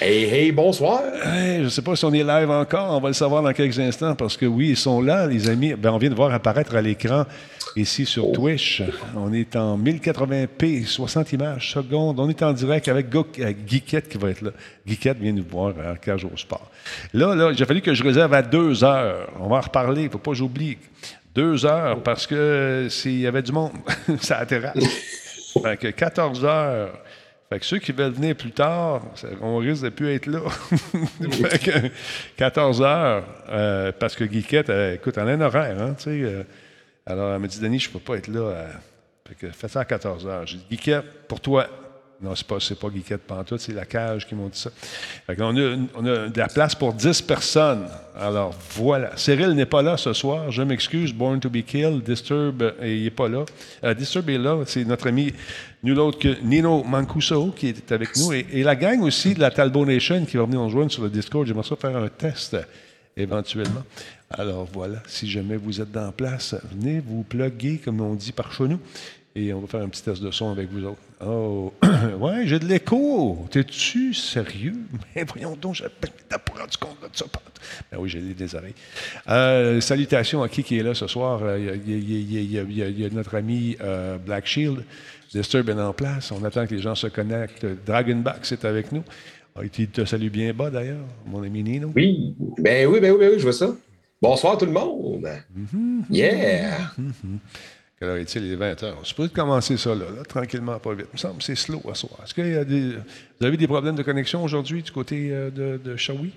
Hey, hey, bonsoir. je ne sais pas si on est live encore. On va le savoir dans quelques instants parce que oui, ils sont là, les amis. Ben, on vient de voir apparaître à l'écran ici sur Twitch. On est en 1080p, 60 images secondes. On est en direct avec Geekette qui va être là. Geekette vient nous voir à Cage au Sport. Là, là, j'ai fallu que je réserve à deux heures. On va en reparler. Il ne faut pas que j'oublie. Deux heures parce que s'il y avait du monde, ça atterrage. fait que 14 heures. Fait que ceux qui veulent venir plus tard, on risque de plus être là. fait que 14 heures, euh, parce que Guiquette, écoute, elle a un horaire, hein, tu sais. Euh, alors, elle m'a dit, Denis, je ne peux pas être là. Euh, fait que fais ça à 14 heures. J'ai dit, Guiquette, pour toi, non, c'est pas, pas Guiquette Pantoute, c'est la cage qui m'ont dit ça. on, a, de la place pour 10 personnes. Alors, voilà. Cyril n'est pas là ce soir. Je m'excuse. Born to be killed. Disturb, euh, il n'est pas là. Euh, Disturb est là. C'est notre ami, nul autre que Nino Mancuso qui est avec nous. Et, la gang aussi de la Talbot Nation qui va venir nous rejoindre sur le Discord. J'aimerais ça faire un test éventuellement. Alors voilà, si jamais vous êtes dans place, venez vous plugger, comme on dit par chez et on va faire un petit test de son avec vous autres. Oh, ouais, j'ai de l'écho. T'es-tu sérieux? Mais voyons donc, t'as pas rendu compte de ça. Ben oui, j'ai des oreilles. Euh, salutations à qui qui est là ce soir. Il y a, notre ami euh, Black Shield. Disturb est en place. On attend que les gens se connectent. Dragonback, c'est avec nous. Ah, il te salue bien bas, d'ailleurs, mon ami Nino. Oui, ben oui, ben oui, ben oui, je vois ça. Bonsoir tout le monde. Mm-hmm. Yeah! Mm-hmm. Quelle heure est-il? Il est 20 heures. On peut commencer ça là, tranquillement, pas vite. Il me semble que c'est slow à soir. Est-ce qu'il y a des. Vous avez des problèmes de connexion aujourd'hui du côté euh, de, de Shawi?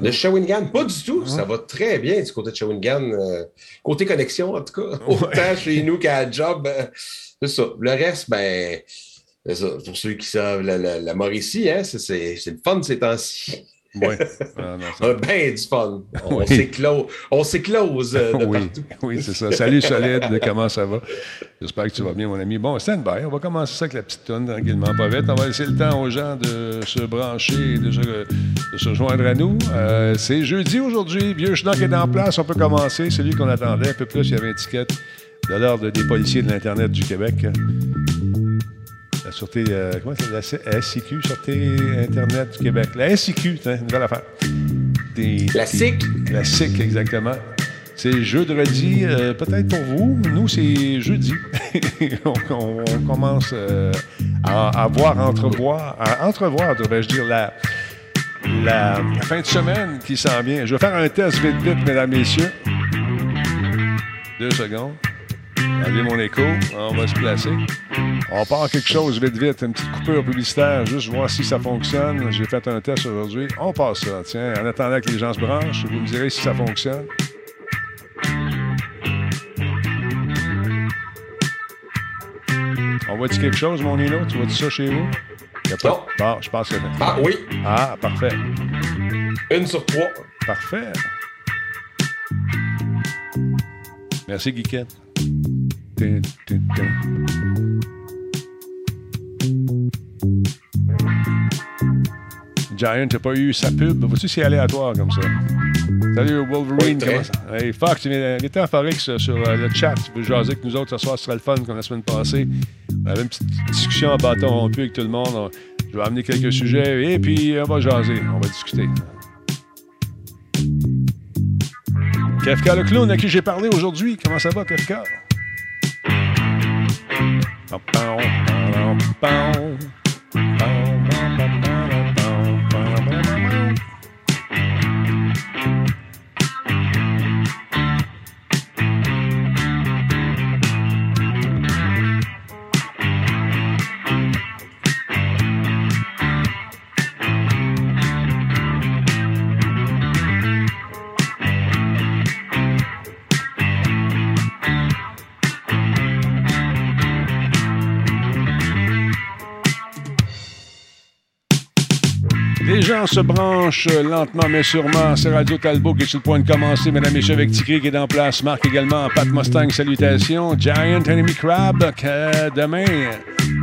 De Shawinigan, pas du tout. Ça va très bien du côté de Shawinigan. Euh, côté connexion, en tout cas. Autant chez nous qu'à job. Euh, c'est ça. Le reste, ben, ça. Pour ceux qui savent la, la, Mauricie, hein, c'est le fun ces temps-ci. Oui. Ah, ben du fun. On s'éclose euh, de oui. partout. Oui, c'est ça. Salut Solide, comment ça va? J'espère que tu vas bien, mon ami. Bon, stand-by. On va commencer ça avec la petite tonne, tranquillement, pas vite. On va laisser le temps aux gens de se brancher et de se, joindre à nous. Euh, c'est jeudi aujourd'hui. Vieux Schnock est en place. On peut commencer. Celui qu'on attendait un peu plus. Il y avait une étiquette de l'ordre des policiers de l'Internet du Québec. La Sûreté, euh, comment c'est la SIQ, Sûreté Internet du Québec. La SIQ, c'est une nouvelle affaire. la SIC? La SIC, exactement. C'est jeudi, euh, peut-être pour vous. Nous, c'est jeudi. on, commence euh, à, voir, entrevoir, à entrevoir, devrais-je dire, la, la, fin de semaine qui s'en vient. Je vais faire un test vite, vite, mesdames, messieurs. Deux secondes. Enlever mon écho. On va se placer. On part quelque chose vite, vite. Une petite coupure publicitaire, juste voir si ça fonctionne. J'ai fait un test aujourd'hui. On passe ça. Tiens, en attendant que les gens se branchent, vous me direz si ça fonctionne. On voit-tu quelque chose, mon Nino? Tu vois-tu ça chez vous? Y a pas... Non. Bon, je pense que... Ah oui. Ah, parfait. Une sur trois. Parfait. Merci, Guiquette. Giant n'a pas eu sa pub? Vois-tu, c'est aléatoire comme ça. Salut Wolverine, comment ça? Hey, Fox, était en Forex sur euh, le chat. Tu veux jaser avec nous autres ce soir, ce sera le fun comme la semaine passée. On avait une petite discussion en bâton rompu avec tout le monde. Je vais amener quelques sujets et puis on va jaser, on va discuter. Kafka le clown à qui j'ai parlé aujourd'hui. Comment ça va, Kafka? Bow, bow, bow, bow, bow. Se branche lentement mais sûrement. C'est Radio Talbot qui est sur le point de commencer. Mesdames et messieurs, avec Tigri qui est en place. Marc également. Pat Mustang, salutations. Giant Enemy Crab. demain,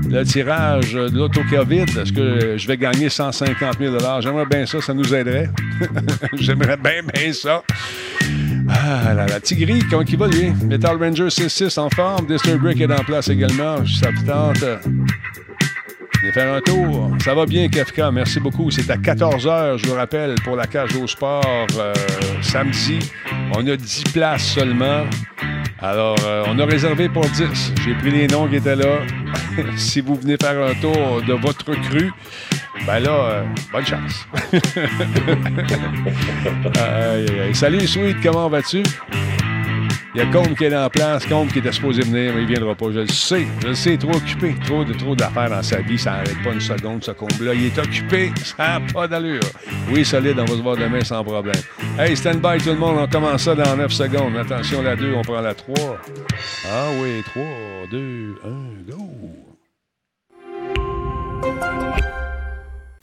le tirage de l'auto-COVID. Est-ce que je vais gagner 150 000 J'aimerais bien ça. Ça nous aiderait. J'aimerais bien, bien ça. Ah là là, Tigri, comment il va lui? Metal Ranger 6-6 en forme. Disturb Brick est en place également. Ça tente? Faire un tour. Ça va bien, Kafka. Merci beaucoup. C'est à 14h, je vous rappelle, pour la cage au sport euh, samedi. On a 10 places seulement. Alors, euh, on a réservé pour 10. J'ai pris les noms qui étaient là. si vous venez faire un tour de votre cru, ben là, euh, bonne chance. Salut, Sweet, comment vas-tu? Il y a Combe qui est en place, Combe qui était supposé venir, mais il ne viendra pas. Je le sais, je le sais, trop occupé, trop, de, trop d'affaires dans sa vie, ça n'arrête pas une seconde, ce Combe-là. Il est occupé, ça n'a pas d'allure. Oui, solide, on va se voir demain sans problème. Hey, stand by tout le monde, on commence ça dans 9 secondes. Attention, la 2, on prend la 3. Ah oui, 3, 2, 1, go!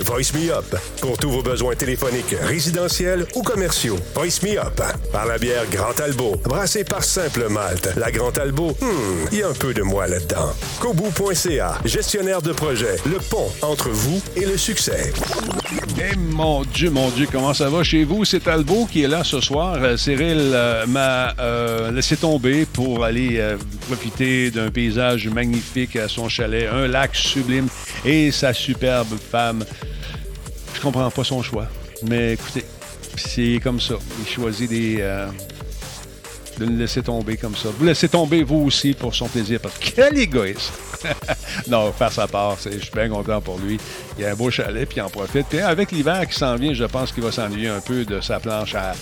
Voice Me Up. Pour tous vos besoins téléphoniques, résidentiels ou commerciaux. Voice Me Up. Par la bière Grand Albo. Brassée par Simple Malte. La Grand Albo, hmm, il y a un peu de moi là-dedans. Kobu.ca. Gestionnaire de projet. Le pont entre vous et le succès. Eh mon Dieu, mon Dieu, comment ça va chez vous? C'est Albo qui est là ce soir. Euh, Cyril euh, m'a euh, laissé tomber pour aller profiter d'un paysage magnifique à son chalet, un lac sublime et sa superbe femme. Je comprends pas son choix. Mais écoutez, c'est comme ça. Il choisit des, euh, de le laisser tomber comme ça. Vous laissez tomber vous aussi pour son plaisir. Parce que quel égoïste! non, faire sa part, je suis bien content pour lui. Il a un beau chalet, puis il en profite. Avec l'hiver qui s'en vient, je pense qu'il va s'ennuyer un peu de sa planche à,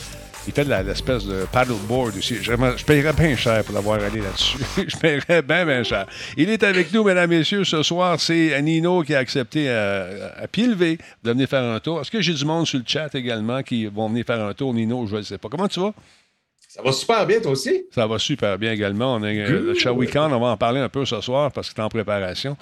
il fait de l'espèce de paddleboard aussi. Je, je paierais bien cher pour l'avoir allé là-dessus. je paierais bien, bien cher. Il est avec nous, mesdames, messieurs, ce soir. C'est Nino qui a accepté à, pied levé de venir faire un tour. Est-ce que j'ai du monde sur le chat également qui vont venir faire un tour? Nino, je ne sais pas. Comment tu vas? Ça va super bien, toi aussi? Ça va super bien également. On a le show weekend, on va en parler un peu ce soir parce que tu es en préparation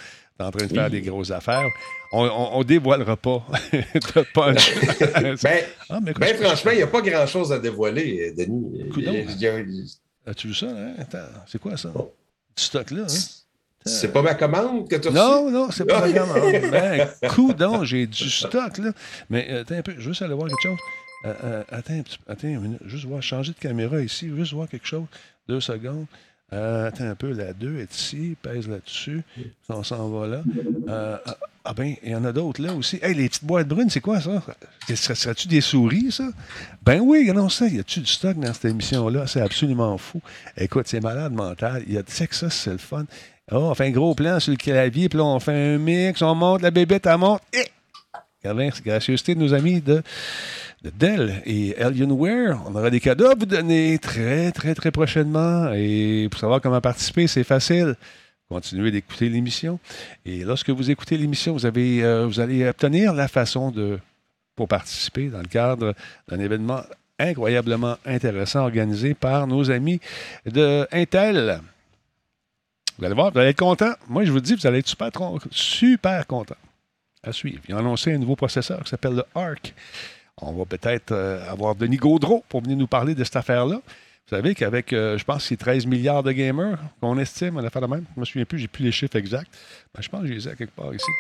en train de faire des grosses affaires. On, ne dévoilera pas de punch. ben, ah, ben franchement, il n'y a pas grand-chose à dévoiler, Denis. As-tu vu ça? Hein? Attends, c'est quoi ça? Du stock là, hein? C'est pas ma commande que tu as Non, non, c'est pas ma commande. Ben, coudon, j'ai du stock, là. Mais euh, attends un peu, je veux juste aller voir quelque chose. Euh, euh, attends, attends une minute, juste voir, changer de caméra ici, juste voir quelque chose. Deux secondes. Euh, attends un peu, la 2 est ici, pèse là-dessus. On s'en va là. Ah, ben, il y en a d'autres là aussi. Hey, les petites boîtes brunes, c'est quoi ça? Serais-tu des souris, ça? Ben oui, non, ça. Y a-tu du stock dans cette émission-là? C'est absolument fou. Écoute, c'est malade mental. Il y a, ça, c'est le fun. Oh, on fait un gros plan sur le clavier, puis là, on fait un mix, on monte, la bébête, elle monte. Et... Regardez, c'est gracieuseté de nos amis de de Dell et Alienware. On aura des cadeaux à vous donner très, très, très prochainement. Et pour savoir comment participer, c'est facile. Continuez d'écouter l'émission. Et lorsque vous écoutez l'émission, vous, avez, euh, vous allez obtenir la façon de, pour participer dans le cadre d'un événement incroyablement intéressant organisé par nos amis de Intel. Vous allez voir, vous allez être content. Moi, je vous dis, vous allez être super, super content. À suivre. Ils ont annoncé un nouveau processeur qui s'appelle le ARC on va peut-être euh, avoir Denis Gaudreau pour venir nous parler de cette affaire-là. Vous savez qu'avec, euh, je pense, ces 13 milliards de gamers qu'on estime à la fin de même, je me souviens plus, j'ai plus les chiffres exacts, mais je pense que je les ai à quelque part ici.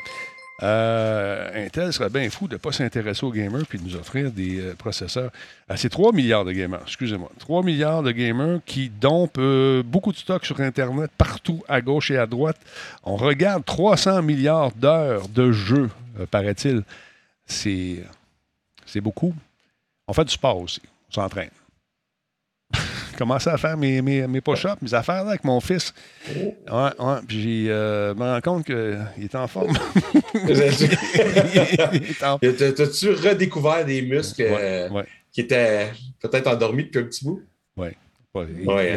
Euh, Intel serait bien fou de ne pas s'intéresser aux gamers puis de nous offrir des processeurs. à ces 3 milliards de gamers, excusez-moi. 3 milliards de gamers qui dompent beaucoup de stock sur Internet partout, à gauche et à droite. On regarde 300 milliards d'heures de jeux, paraît-il. C'est c'est beaucoup. On fait du sport aussi. On s'entraîne. Commencé à faire mes, mes, mes push-ups, mes affaires avec mon fils. Ouais, ouais. Puis euh, je me rends compte qu'il est en forme. T'as-tu redécouvert des muscles euh, qui étaient peut-être endormis depuis un petit bout? Oui. Ouais,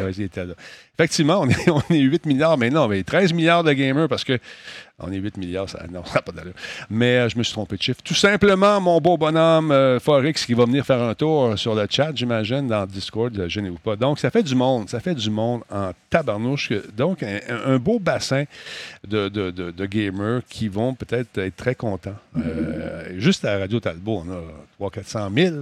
Effectivement, on est, on est 8 milliards, mais non, mais 13 milliards de gamers parce que On est 8 milliards, ça non, ça n'a pas d'allure. Mais euh, je me suis trompé de chiffre. Tout simplement, mon beau bonhomme euh, Forex qui va venir faire un tour sur le chat, j'imagine, dans Discord, euh, gênez-vous pas. Donc, ça fait du monde, ça fait du monde en tabarnouche. Donc, un, beau bassin de, gamers qui vont peut-être être très contents. Euh, juste à Radio Talbot, on a 300 400 000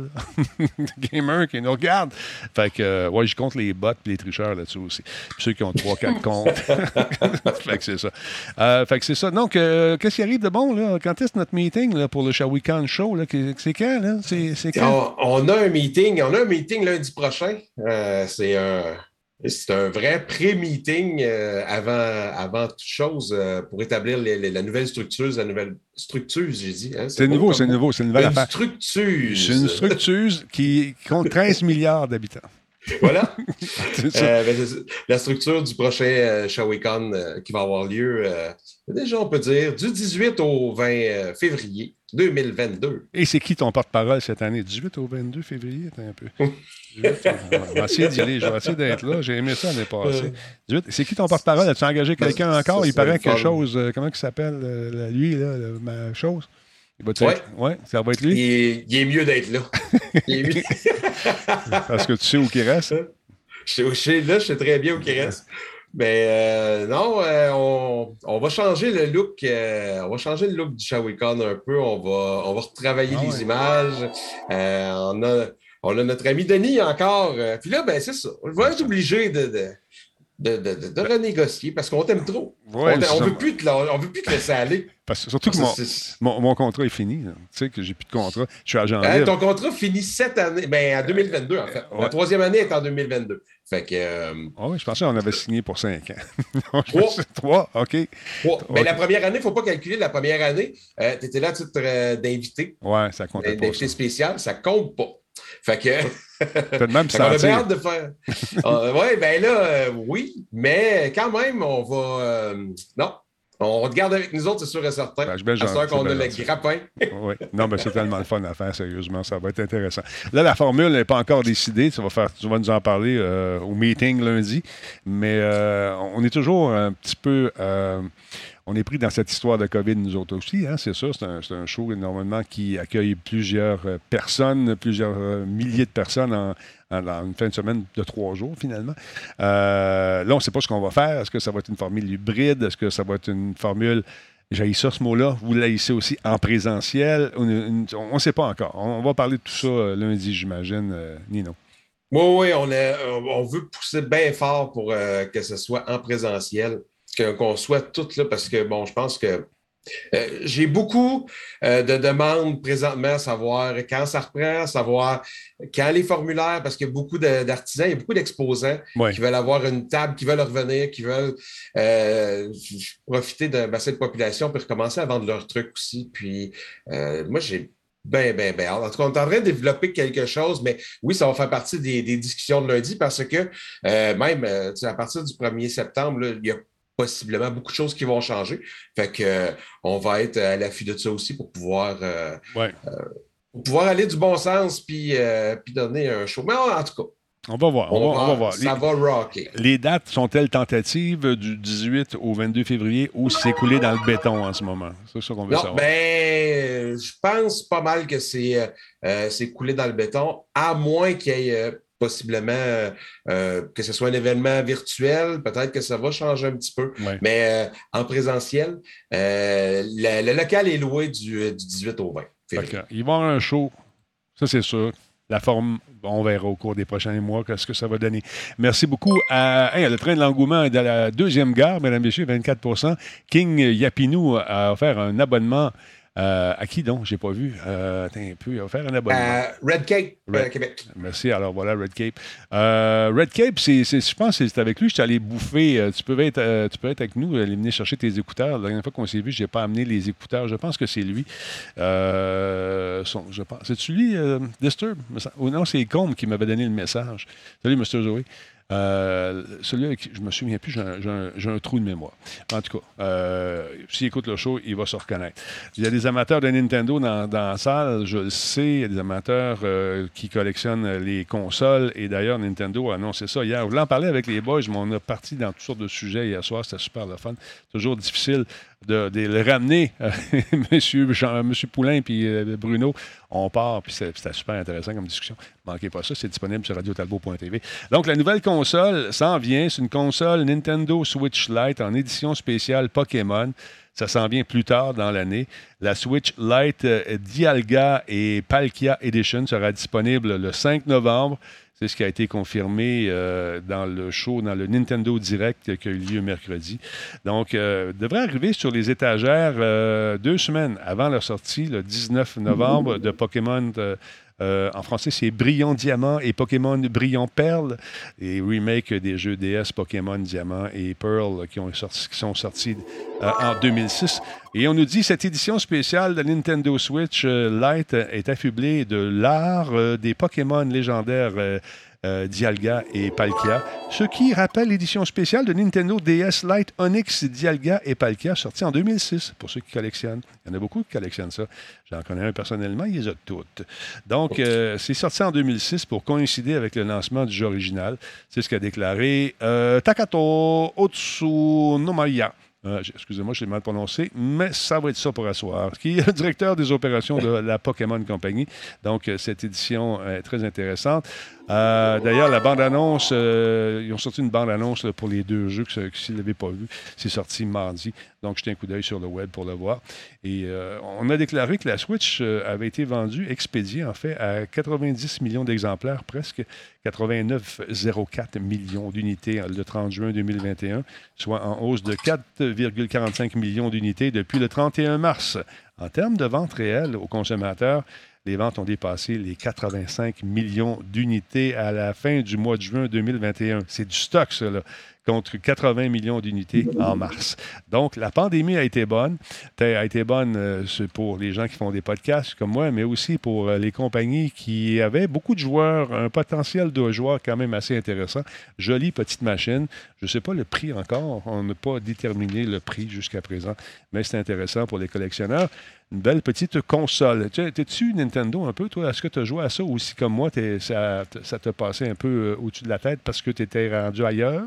gamers qui nous regardent. Fait que, euh, ouais, je compte les bots et les tricheurs là-dessus aussi. Puis ceux qui ont 3-4 comptes. fait que c'est ça. Euh, fait que c'est ça. Donc, euh, qu'est-ce qui arrive de bon, là? Quand est-ce notre meeting là, pour le Shawikan Show? Là? Que- C'est quand, là? C'est c'est quand? On, on a un meeting, on a un meeting lundi prochain. Euh, c'est un. C'est un vrai pré-meeting euh, avant, avant toute chose euh, pour établir les- les- la nouvelle structure, la nouvelle structure, j'ai dit. hein, C'est nouveau, c'est nouveau, c'est une nouvelle Une affaire. structure. C'est une structure qui compte 13 milliards d'habitants. Voilà. Euh, ben, la structure du prochain euh, Shawicon euh, qui va avoir lieu, euh, déjà, on peut dire, du 18 au 20 euh, février 2022. Et c'est qui ton porte-parole cette année? 18 au 22 février? Attends un peu. 18, on va essayer d'y aller. Je vais essayer d'être là. J'ai aimé ça l'année passée. 18, c'est qui ton porte-parole? As-tu engagé quelqu'un Ben, encore? ça, Il paraît quelque chose. comment il s'appelle, la- lui, là, le- ma chose? Va Ouais. être... ouais, ça va être Il lui. est, il est mieux d'être là. Mieux. Parce que tu sais où il reste? Je sais- je sais- là, je sais très bien où il reste. Mais euh, non, euh, on, on va changer le look. euh, on va changer le look du Shawicon un peu. On va, on va retravailler Ah les ouais. images. On, a, on a notre ami Denis encore. Puis là, ben, c'est ça. On va être obligé de, de, de, de- de- de renégocier parce qu'on t'aime trop. Ouais, on ça. veut plus te, on veut plus te laisser aller. Parce surtout que mon, mon, mon contrat est fini. Tu sais que j'ai plus de contrat. Je suis agent libre. ton contrat finit cette année, ben, en 2022 en fait. ouais. La troisième année est en 2022. Fait que euh, Ah oui, je pensais qu'on avait signé pour 5 ans. Non, je Trois. Trois, OK. Trois. Mais Ok. la première année, il ne faut pas calculer la première année. tu étais là à titre euh, d'invité, Ouais, ça comptait pas. d'invité spécial, ça compte pas. Fait que. Peut-être même fait qu'on a hâte de faire. oui, ben là, euh, oui, mais quand même, on va. euh, non. On te garde avec nous autres, c'est sûr et certain. Ben, je à qu'on a bien le grappin. Oui. Non, mais c'est tellement le fun à faire, sérieusement. Ça va être intéressant. Là, la formule n'est pas encore décidée. Tu vas, faire, tu vas nous en parler euh, au meeting lundi. Mais euh, on est toujours un petit peu. On est pris dans cette histoire de COVID, nous autres aussi. Hein, c'est sûr, c'est un, show énormément qui accueille plusieurs euh, personnes, plusieurs euh, milliers de personnes en, une fin de semaine de trois jours, finalement. Euh, là, on ne sait pas ce qu'on va faire. Est-ce que ça va être une formule hybride? Est-ce que ça va être une formule j'ai ça, ce mot-là? Vous l'haïssez aussi en présentiel? On ne sait pas encore. On, va parler de tout ça lundi, j'imagine, Nino. Oui, oui, on, veut pousser bien fort pour que ce soit en présentiel, qu'on soit toutes là, parce que, bon, je pense que euh, j'ai beaucoup euh, de demandes présentement à savoir quand ça reprend, à savoir quand les formulaires, parce qu'il y a beaucoup de- d'artisans, il y a beaucoup d'exposants Ouais. qui veulent avoir une table, qui veulent revenir, qui veulent euh, profiter d'un bassin de population pour recommencer à vendre leurs trucs aussi. Puis moi, j'ai ben, ben, ben. En tout cas, on est en train de développer quelque chose, mais oui, ça va faire partie des, des discussions de lundi parce que euh, même euh, à partir du 1er septembre, là, il y a possiblement beaucoup de choses qui vont changer. Fait que euh, on va être à l'affût de ça aussi pour pouvoir, euh, Ouais. pour pouvoir aller du bon sens puis, euh, puis donner un show. Mais en tout cas, On va voir. On, va, on va voir. ça Les, va rocker. les dates sont-elles tentatives du 18 au 22 février ou c'est coulé dans le béton en ce moment? C'est ça qu'on veut Non, savoir. ben, je pense pas mal que c'est euh, euh, c'est coulé dans le béton, à moins qu'il y ait euh, possiblement euh, euh, que ce soit un événement virtuel, peut-être que ça va changer un petit peu. Mais euh, en présentiel, euh, le, le local est loué du, euh, du 18 au 20 Fait février. il va y avoir un show. Ça, c'est sûr. La forme, on verra au cours des prochains mois ce que ça va donner. Merci beaucoup à hey, le train de l'engouement de la deuxième gare, mesdames et messieurs, 24% King Yapinou a offert un abonnement. Euh, à qui donc? J'ai pas vu. Euh, attends un peu. Il a offert un abonnement. Euh, Red Cape, Red- euh, Québec. Merci. Alors voilà, Red Cape. Red Cape, c'est, je pense que c'est avec lui je suis allé bouffer. Tu, peux être, tu peux être avec nous, aller venir chercher tes écouteurs. La dernière fois qu'on s'est vu, je n'ai pas amené les écouteurs. Je pense que c'est lui. Son- je pense. C'est-tu lui, Disturb? non, c'est Combe qui m'avait donné le message. Salut, Mr. Zoé. Euh, celui avec qui je me souviens plus, j'ai un, trou de mémoire. En tout cas, euh, s'il écoute le show, il va se reconnaître. Il y a des amateurs de Nintendo dans, dans la salle, je le sais. Il y a des amateurs euh, qui collectionnent les consoles. Et d'ailleurs, Nintendo a annoncé ça hier. Je voulais en parler avec les boys, mais on a parti dans toutes sortes de sujets hier soir. C'était super le fun. Toujours difficile de, le ramener, monsieur, Jean, monsieur Poulain et Bruno. On part, puis c'était super intéressant comme discussion. Manquez pas ça, c'est disponible sur radiotalbo.tv. Donc, la nouvelle console s'en vient. C'est une console Nintendo Switch Lite en édition spéciale Pokémon. Ça s'en vient plus tard dans l'année. La Switch Lite Dialga et Palkia Edition sera disponible le 5 novembre. C'est ce qui a été confirmé euh, dans le show, dans le Nintendo Direct qui a eu lieu mercredi. Donc, euh, devrait arriver sur les étagères euh, deux semaines avant la sortie, le 19 novembre, de Pokémon euh, en français, c'est Brillant Diamant et Pokémon Brillant Perle, et remake des jeux DS Pokémon Diamant et Pearl qui, ont qui sont sortis euh, en 2006. Et on nous dit cette édition spéciale de Nintendo Switch euh, Lite est affublée de l'art des Pokémon légendaires euh, Dialga et Palkia, ce qui rappelle l'édition spéciale de Nintendo DS Lite Onyx Dialga et Palkia, sortie en 2006, pour ceux qui collectionnent. Il y en a beaucoup qui collectionnent ça. J'en connais un personnellement, il les a toutes. Donc, euh, c'est sorti en 2006 pour coïncider avec le lancement du jeu original. C'est ce qu'a déclaré euh, Takato Otsunomaya. Excusez-moi, je l'ai mal prononcé, mais ça va être ça pour asseoir. Qui est le directeur des opérations de la Pokémon Company. Donc, cette édition est très intéressante. Euh, d'ailleurs, la bande-annonce, euh, ils ont sorti une bande-annonce pour les deux jeux, que, si vous ne l'avez pas vu, c'est sorti mardi. Donc, jetez un coup d'œil sur le web pour le voir. Et euh, on a déclaré que la Switch avait été vendue, expédiée en fait, à 90 millions d'exemplaires, presque 89,04 millions d'unités le 30 juin 2021, soit en hausse de 4,45 millions d'unités depuis le 31 mars. En termes de vente réelle aux consommateurs, les ventes ont dépassé les 85 millions d'unités à la fin du mois de juin 2021. C'est du stock, ça, contre 80 millions d'unités en mars. Donc, la pandémie a été bonne. A été bonne euh, pour les gens qui font des podcasts comme moi, mais aussi pour euh, les compagnies qui avaient beaucoup de joueurs, un potentiel de joueurs quand même assez intéressant. Jolie petite machine. Je ne sais pas le prix encore. On n'a pas déterminé le prix jusqu'à présent, mais c'est intéressant pour les collectionneurs une belle petite console. T'es-tu Nintendo un peu, toi? Est-ce que tu as joué à ça aussi comme moi? Ça, ça t'a passé un peu euh, au-dessus de la tête parce que tu étais rendu ailleurs?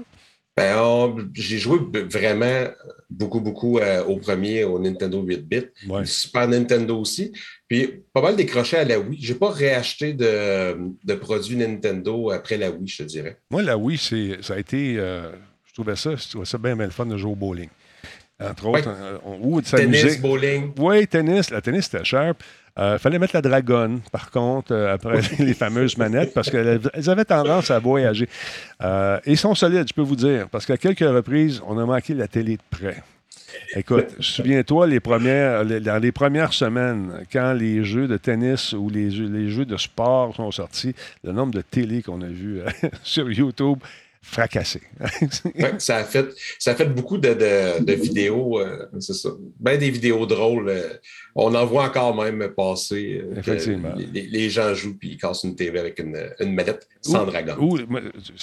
Ben, j'ai joué vraiment beaucoup, beaucoup euh, au premier, au Nintendo 8-bit, ouais. Super Nintendo aussi. Puis pas mal décroché à la Wii. J'ai pas réacheté de, produits Nintendo après la Wii, je te dirais. Moi, la Wii, ça a été. Euh, je trouvais ça, je trouvais ça bien, bien le fun de jouer au bowling. Entre autres, euh, tennis, bowling. Oui, tennis. La tennis, c'était cher. Il euh, fallait mettre la dragonne, par contre, euh, après les fameuses manettes, parce qu'elles avaient tendance à voyager. Euh, ils sont solides, je peux vous dire, parce qu'à quelques reprises, on a manqué la télé de près. Écoute, souviens-toi, les premières, dans les premières semaines, quand les jeux de tennis ou les les jeux de sport sont sortis, le nombre de télé qu'on a vu sur YouTube fracassé. ça, a fait, ça a fait beaucoup de, de, vidéos, euh, c'est ça. Ben des vidéos drôles. Euh, on en voit encore même passer. Euh, Effectivement. Les, gens jouent puis ils cassent une TV avec une, une manette sans dragon.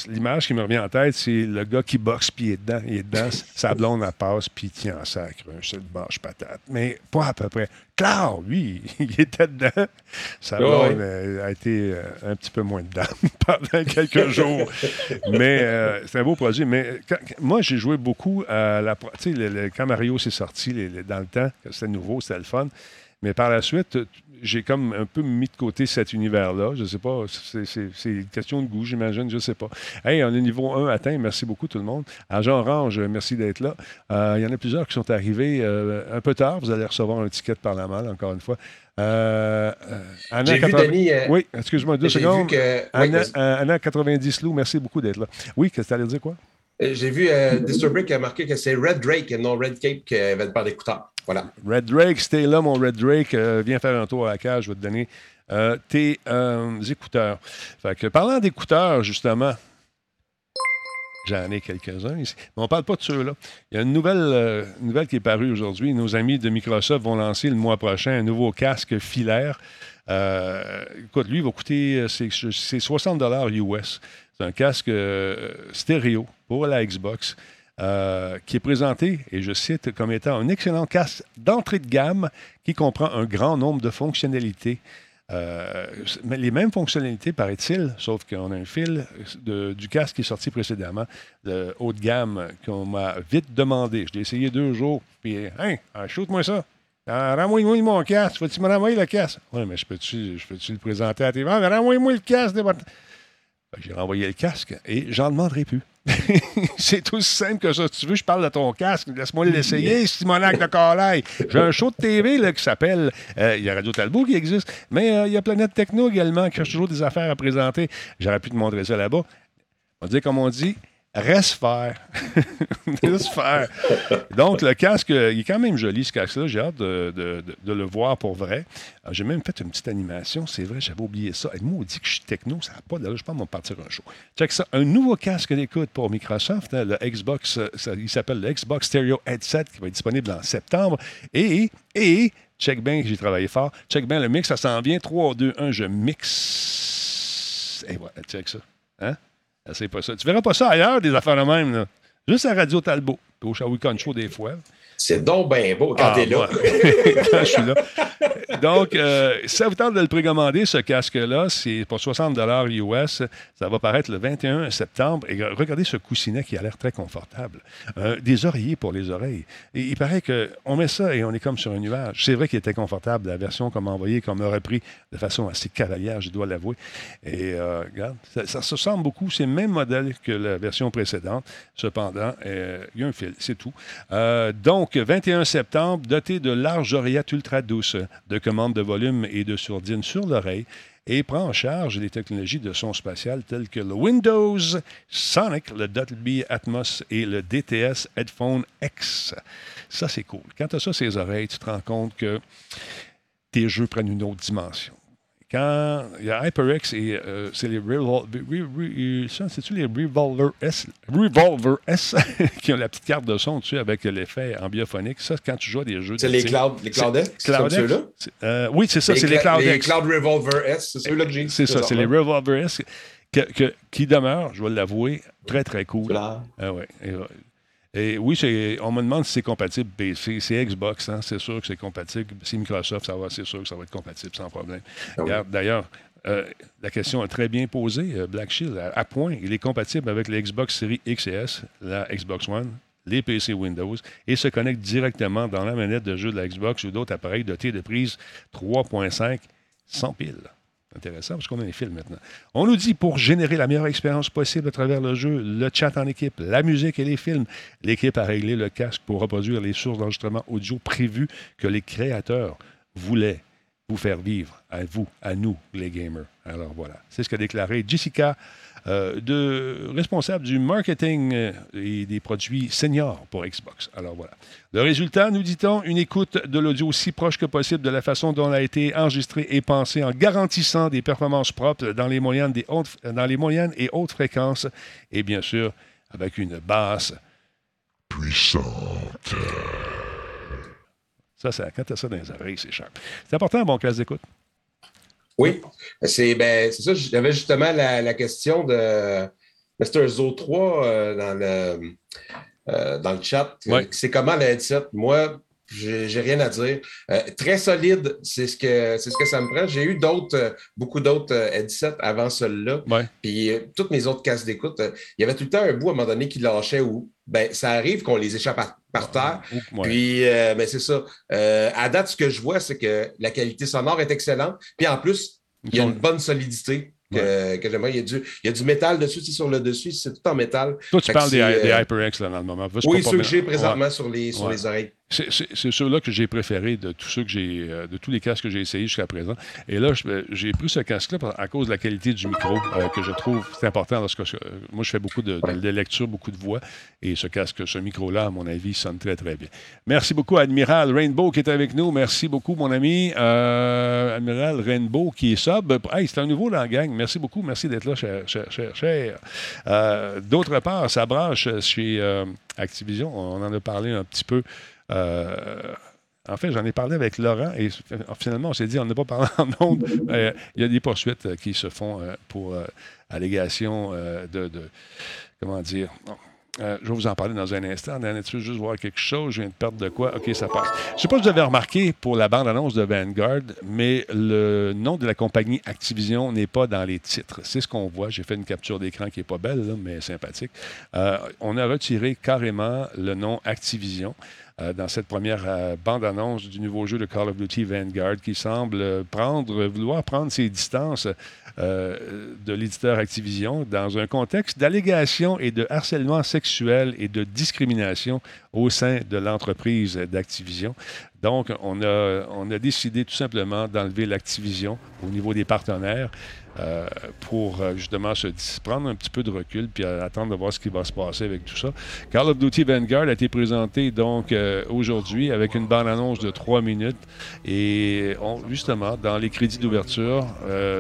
l'image qui me revient en tête, c'est le gars qui boxe puis il est dedans. Il est dedans, sa blonde elle passe puis il tient en sacre un seul bâche patate. Mais pas à peu près. Claire, lui, il était dedans. Sa blonde a été un petit peu moins dedans pendant quelques jours. Mais euh, c'est un beau projet. Mais moi, j'ai joué beaucoup à la. Tu sais, quand Mario s'est sorti dans le temps, c'était nouveau, c'était le fun. Mais par la suite, j'ai comme un peu mis de côté cet univers-là. Je ne sais pas, c'est une question de goût, j'imagine, je ne sais pas. Hey, on est niveau 1 atteint. Merci beaucoup, tout le monde. Agent Orange, merci d'être là. Euh, il y en a plusieurs qui sont arrivés euh, un peu tard. Vous allez recevoir un ticket par la malle, encore une fois. Euh, J'ai vu Denis. Oui, excuse-moi deux secondes. Que... Anna, 90 Lou, merci beaucoup d'être là. Oui, qu'est-ce que tu allais dire quoi? J'ai vu euh, qui a marqué que c'est Red Drake et non Red Cape qui avait parler d'écouteurs. Voilà. Red Drake, c'était là, mon Red Drake. viens faire un tour à la cage, je vais te donner tes écouteurs. Fait que, parlant d'écouteurs, justement, J'en ai quelques-uns ici. Mais on ne parle pas de ceux-là. Il y a une nouvelle, euh, nouvelle qui est parue aujourd'hui. Nos amis de Microsoft vont lancer le mois prochain un nouveau casque filaire. Euh, écoute, lui, il va coûter euh, c'est 60 US. C'est un casque stéréo pour la Xbox. qui est présenté, et je cite, comme étant un excellent casque d'entrée de gamme qui comprend un grand nombre de fonctionnalités Euh, les mêmes fonctionnalités, paraît-il, sauf qu'on a un fil du casque qui est sorti précédemment, de haut de gamme, qu'on m'a vite demandé. Je l'ai essayé deux jours, puis, hein, ah, shoot-moi ça. Ah, Rends-moi mon casque. Faut-tu me renvoyer le casque? Oui, mais je peux-tu le présenter à la TV? Ah, renvoie-moi le casque. de votre- Fait que J'ai renvoyé le casque et j'en demanderai plus. c'est aussi simple que ça. Si tu veux, je parle de ton casque. Laisse-moi l'essayer, Simonac de Carlaï. J'ai un show de TV là, qui s'appelle. euh, Il y a Radio Talbot qui existe, mais euh, il y a Planète Techno également qui cherche toujours des affaires à présenter. J'aurais pu te montrer ça là-bas. On va dire comme on dit. Reste faire. Reste faire. Donc, le casque, euh, il est quand même joli, ce casque-là. J'ai hâte de, de- de- le voir pour vrai. Euh, J'ai même fait une petite animation. C'est vrai, j'avais oublié ça. Et moi, on dit que je suis techno. Ça n'a pas d'allure. Je pense qu'on va partir un show. Check ça. Un nouveau casque d'écoute pour Microsoft. hein, le Xbox, euh, il s'appelle le Xbox Stereo Headset qui va être disponible en septembre. Et, et, check bien j'ai travaillé fort. Check bien le mix. Ça s'en vient. 3, 2, 1, je mixe. Et voilà, check ça. Hein? C'est pas ça. Tu verras pas ça ailleurs, des affaires de même. Là. Juste à Radio Talbot. Au Shawicon Show des fois. C'est donc bien beau quand Ah, t'es là. Quand je suis là. Donc, euh, ça vous tente de le précommander, ce casque-là, c'est pour 60 US. Ça va paraître le 21 septembre. Et regardez ce coussinet qui a l'air très confortable. Euh, des oreillers pour les oreilles. Et il paraît qu'on met ça et on est comme sur un nuage. C'est vrai qu'il était confortable. La version qu'on m'a envoyée, qu'on m'a repris de façon assez cavalière, je dois l'avouer. Et euh, regarde, ça, ça se ressemble beaucoup. C'est le même modèle que la version précédente. Cependant, il y a un fil, c'est tout. Euh, donc, 21 septembre, doté de larges oreillettes ultra douces, de commandes de volume et de sourdine sur l'oreille, et prend en charge les technologies de son spatial telles que le Windows Sonic, le Dolby Atmos et le DTS Headphone X. Ça, c'est cool. Quand tu as ça, ces oreilles, tu te rends compte que tes jeux prennent une autre dimension. Quand il y a HyperX et euh, c'est les c'est-tu Revolver S, Revolver S? Qui ont la petite carte de son dessus avec l'effet ambiaphonique. Ça, quand tu joues à des jeux C'est les Cloud, les ceux-là? Euh, oui, c'est ça, c'est les Les. Cloud Revolver S, c'est ceux-là que j'ai. C'est ça, c'est les Revolver S que- que- qui demeurent, je vais l'avouer, très, très cool. Ah ouais. Et, oui, on me demande si c'est compatible PC. C'est Xbox, hein, c'est sûr que c'est compatible. C'est Microsoft, ça va, c'est sûr que ça va être compatible sans problème. Ah oui. Regarde, D'ailleurs, euh, la question est très bien posée. euh, Black Shield, à, à point, il est compatible avec les Xbox Series X et S, la Xbox One, les PC Windows, et se connecte directement dans la manette de jeu de la Xbox ou d'autres appareils dotés de prise 3.5 sans pile. Intéressant parce qu'on a les fils maintenant. On nous dit pour générer la meilleure expérience possible à travers le jeu, le chat en équipe, la musique et les films, l'équipe a réglé le casque pour reproduire les sources d'enregistrement audio prévues que les créateurs voulaient vous faire vivre, à vous, à nous, les gamers. Alors voilà, c'est ce qu'a déclaré Jessica, euh, de, responsable du marketing euh, et des produits seniors pour Xbox. Alors voilà. Le résultat, nous dit-on, une écoute de l'audio aussi proche que possible de la façon dont elle a été enregistrée et pensée en garantissant des performances propres dans les moyennes, des hautes, dans les moyennes et hautes fréquences et bien sûr avec une basse puissante. Ça, ça quand tu as ça dans les oreilles, c'est cher. C'est important, bon classe d'écoute. Oui, c'est ben, c'est ça. J'avais justement la, la question de Mr. Zo 3 euh, dans, le, euh, dans le chat. Ouais. C'est comment headset? Moi, j'ai rien à dire. Euh, très solide, c'est ce que c'est ce que ça me prend. J'ai eu d'autres, euh, beaucoup d'autres euh, headsets avant celui-là. Ouais. Puis euh, toutes mes autres casques d'écoute, euh, il y avait tout le temps un bout à un moment donné qui lâchait où ben, ça arrive qu'on les échappe par, par terre. Ouais. Puis, euh, ben, c'est ça. Euh, à date, ce que je vois, c'est que la qualité sonore est excellente. Puis en plus, il y a une bonne solidité que, que j'aimerais. Il, y a du- il y a du métal dessus, c'est sur le dessus, c'est tout en métal. Toi, tu Fait parles des, des HyperX là, dans le moment. Oui, ceux que j'ai Ouais. présentement sur, les, sur Ouais. les oreilles. C'est- ceux-là que j'ai préférés de tous ceux que j'ai, euh, de tous les casques que j'ai essayés jusqu'à présent. Et là, euh, j'ai pris ce casque-là à cause de la qualité du micro, euh, que je trouve c'est important lorsque je- euh, moi je fais beaucoup de, de- de lecture, beaucoup de voix, et ce casque, ce micro-là, à mon avis, sonne très très bien. Merci beaucoup, Admiral Rainbow qui est avec nous. Merci beaucoup, mon ami Euh, Admiral Rainbow qui est sub. Hey, c'est un nouveau dans la gang. Merci beaucoup, merci d'être là, cher, cher, cher, cher. D'autre part, ça branche chez Activision. On en a parlé un petit peu. Euh, en fait, j'en ai parlé avec Laurent et finalement, on s'est dit, on n'a pas parlé en ondes. Euh, Il y a des poursuites euh, qui se font euh, pour allégation de, Comment dire je vais vous en parler dans un instant. Dans tu juste voir quelque chose? Je viens de perdre de quoi? OK, ça passe. Je ne sais pas si vous avez remarqué pour la bande-annonce de Vanguard, mais le nom de la compagnie Activision n'est pas dans les titres. C'est ce qu'on voit. J'ai fait une capture d'écran qui n'est pas belle, mais sympathique. On a retiré carrément le nom Activision. Euh, dans cette première euh, bande-annonce du nouveau jeu de Call of Duty Vanguard qui semble prendre, vouloir prendre ses distances euh, de l'éditeur Activision dans un contexte d'allégations et de harcèlement sexuel et de discrimination au sein de l'entreprise d'Activision. Donc, on a, on a décidé tout simplement d'enlever l'Activision au niveau des partenaires euh, pour euh, justement se prendre un petit peu de recul puis attendre de voir ce qui va se passer avec tout ça. Call of Duty Vanguard a été présenté donc euh, aujourd'hui avec une bande-annonce de trois minutes. Et justement dans les crédits d'ouverture,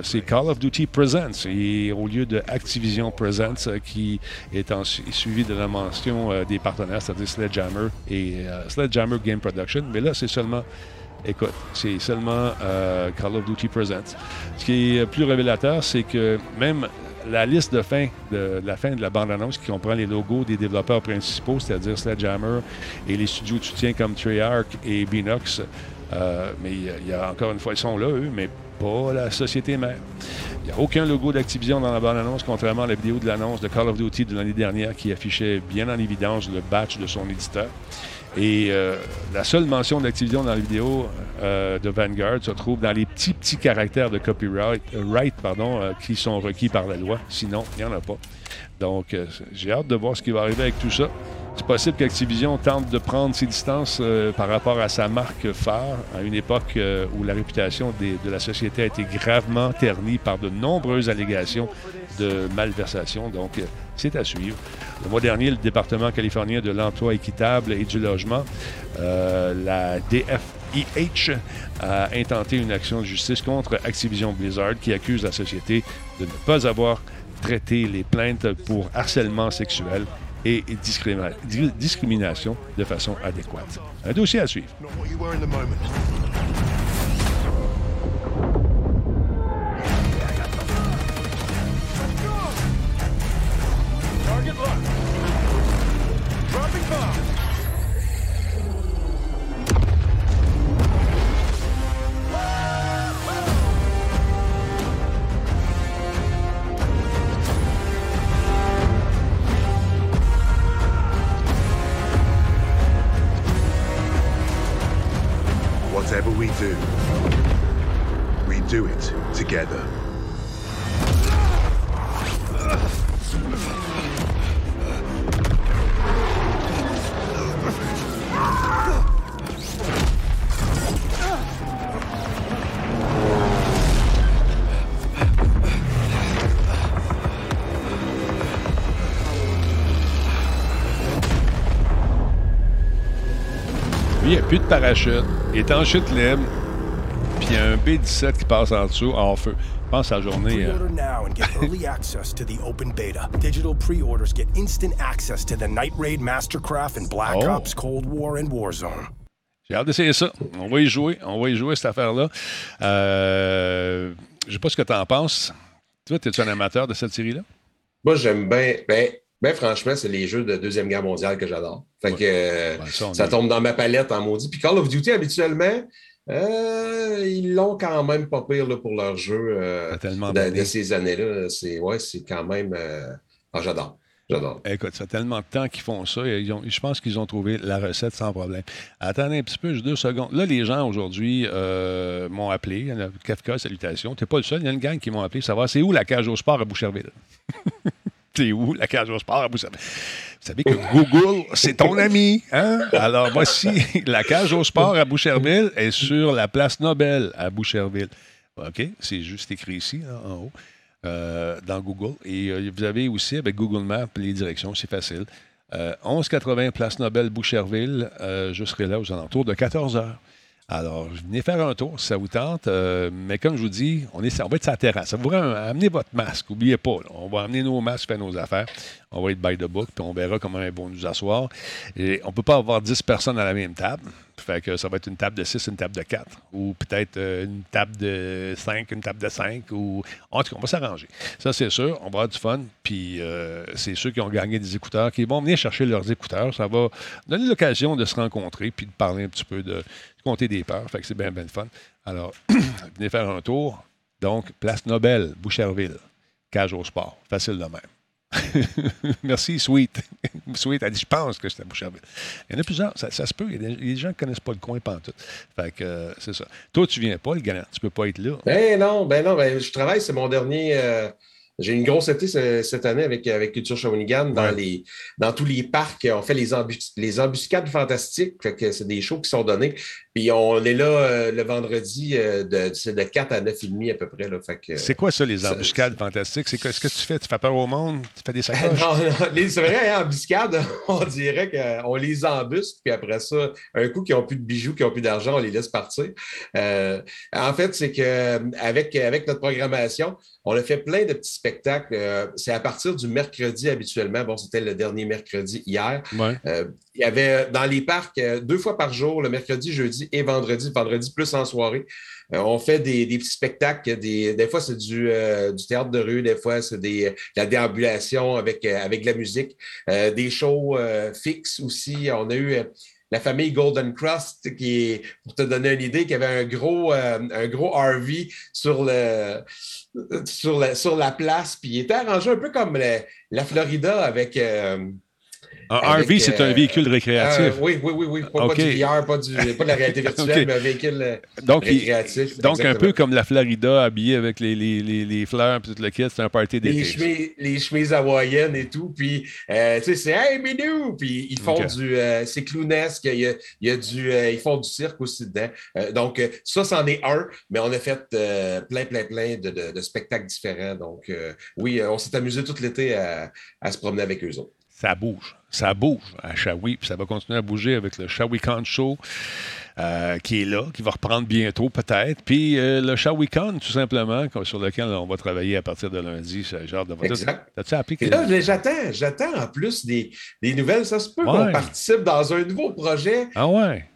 c'est Call of Duty Presents. Et au lieu de Activision Presents qui est, suivi de la mention des partenaires, c'est-à-dire Sledgehammer et Sledgehammer Game Production, mais là c'est seulement Écoute, c'est seulement euh, Call of Duty Presents. Ce qui est plus révélateur, c'est que même la liste de fin de, la fin de la bande-annonce qui comprend les logos des développeurs principaux, c'est-à-dire Sledgehammer et les studios de soutien comme Treyarch et Binox, euh, mais il y, a encore une fois, ils sont là, eux, mais pas la société mère. Il n'y a aucun logo d'Activision dans la bande-annonce, contrairement à la vidéo de l'annonce de Call of Duty de l'année dernière qui affichait bien en évidence le batch de son éditeur. Et euh, la seule mention d'Activision dans la vidéo euh, de Vanguard se trouve dans les petits, petits caractères de copyright euh, pardon, qui sont requis par la loi. Sinon, il n'y en a pas. Donc, j'ai hâte de voir ce qui va arriver avec tout ça. C'est possible qu'Activision tente de prendre ses distances par rapport à sa marque phare à une époque où la réputation de la société a été gravement ternie par de nombreuses allégations de malversation. Donc, c'est à suivre. Le mois dernier, le département californien de l'emploi équitable et du logement, euh, la DFIH, a intenté une action de justice contre Activision Blizzard qui accuse la société de ne pas avoir traité les plaintes pour harcèlement sexuel et discrimination de façon adéquate. Un dossier à suivre. Plus de parachute, il est en chute libre, puis il y a un B-17 qui passe en dessous en feu. Je pense à la journée. Euh... now and get early access to the open beta. Digital pre-orders get instant access to the Night Raid Mastercraft and Black oh. Ops Cold War and Warzone. J'ai hâte d'essayer ça. On va y jouer. On va y jouer cette affaire-là. Euh, je sais pas ce que tu en penses. Toi, es-tu un amateur de cette série-là? Moi, j'aime bien. Ben, ben, franchement, c'est les jeux de Deuxième Guerre mondiale que j'adore. Fait que euh, ça, tombe dans ma palette en maudit. Puis Call of Duty, habituellement, euh, ils l'ont quand même pas pire pour leur jeu euh, de, ces années-là. C'est ouais, quand même. Ah, j'adore. J'adore. Écoute, ça tellement de temps qu'ils font ça. je pense qu'ils ont trouvé la recette sans problème. Attendez un petit peu, juste deux secondes. Là, les gens aujourd'hui m'ont appelé. Il y en a Kafka, salutations. Tu n'es pas le seul. Il y a une gang qui m'ont appelé savoir c'est où la cage au sport à Boucherville? C'est où la cage au sport? Vous savez, vous savez que Google, c'est ton ami. Hein? Alors, voici la cage au sport à Boucherville est sur la place Nobel à Boucherville. OK? C'est juste écrit ici, en haut, euh, dans Google. Et euh, vous avez aussi, avec Google Maps, les directions, c'est facile. 1180 euh, Place Nobel Boucherville. je serai là aux alentours de 14 heures. Alors, venez faire un tour si ça vous tente. Euh, mais comme je vous dis, on, est, on va être sur la terrasse. Vous amener votre masque. N'oubliez pas, on va amener nos masques, faire nos affaires. On va être by the book, puis on verra comment ils vont nous asseoir. Et on ne peut pas avoir 10 personnes à la même table. Fait que ça va être une table de 6, une table de 4. Ou peut-être euh, une table de 5, une table de 5. Ou... En tout cas, on va s'arranger. Ça, c'est sûr. On va avoir du fun. Puis euh, c'est ceux qui ont gagné des écouteurs qui vont venir chercher leurs écouteurs. Ça va donner l'occasion de se rencontrer puis de parler un petit peu de, compter des peurs. Fait que c'est bien, bien fun. Alors, venez faire un tour. Donc, Place Nobel, Boucherville, cage au sport. Facile de même. Merci, Sweet. Sweet a dit Je pense que c'était à Boucherville. Il y en a plusieurs. Ça, se peut. Il y a des, gens qui ne connaissent pas le coin pantoute. Fait que euh, c'est ça. Toi, tu viens pas, le gagnant. Tu peux pas être là. Ben non, ben non. Ben, je travaille, c'est mon dernier. Euh, j'ai une grosse été cette année avec, avec Culture Shawinigan dans, les, dans tous les parcs. On fait les, les embuscades fantastiques. c'est des shows qui sont donnés. Puis on est là euh, le vendredi euh, de, de 4 à 9h30 à peu près. c'est quoi ça, les embuscades fantastiques? C'est ce que tu fais? Tu fais peur au monde? Tu fais des sacoches? non, non, c'est vrai, hein, embuscades, on dirait qu'on les embusque, puis après ça, un coup qui n'ont plus de bijoux, qui n'ont plus d'argent, on les laisse partir. Euh, en fait, c'est qu'avec avec notre programmation, on a fait plein de petits spectacles. c'est à partir du mercredi habituellement. Bon, c'était le dernier mercredi hier. il y avait dans les parcs deux fois par jour, le mercredi, jeudi, et vendredi. Vendredi plus en soirée. Euh, on fait des, petits spectacles. Des, fois, c'est euh, du, théâtre de rue, des fois, c'est de la déambulation avec, euh, avec de la musique. des shows fixes aussi. On a eu la famille Golden Crust, qui pour te donner une idée, qui avait un gros, un gros RV sur, le, sur, la, sur la place, puis il était arrangé un peu comme la, Florida avec. Un RV, c'est un euh, véhicule récréatif. Euh, oui, oui, oui, oui. Pas, du VR, pas, du, pas de la réalité virtuelle, mais un véhicule euh, donc, récréatif. donc, un peu comme la Florida, habillée avec les, les, fleurs et tout le kit, c'est un party d'été. Les chemises, les chemises hawaïennes et tout. Puis, tu sais, c'est Hey, Minou! Puis, ils font du. c'est clownesque. Il y a, il y a du, ils font du cirque aussi dedans. donc, ça, c'en est un, mais on a fait plein, plein, plein de, spectacles différents. Donc, oui, on s'est amusé tout l'été à, à se promener avec eux autres ça bouge. Ça bouge à Shawi, puis ça va continuer à bouger avec le Shawicon Show. Euh, qui est là, qui va reprendre bientôt peut-être. Puis euh, le Shawicon, tout simplement, sur lequel on va travailler à partir de lundi. Genre de... Exact. As-tu appris là, j'attends, j'attends en plus des, des, nouvelles. Ça se peut qu'on participe dans un nouveau projet. Ah ouais?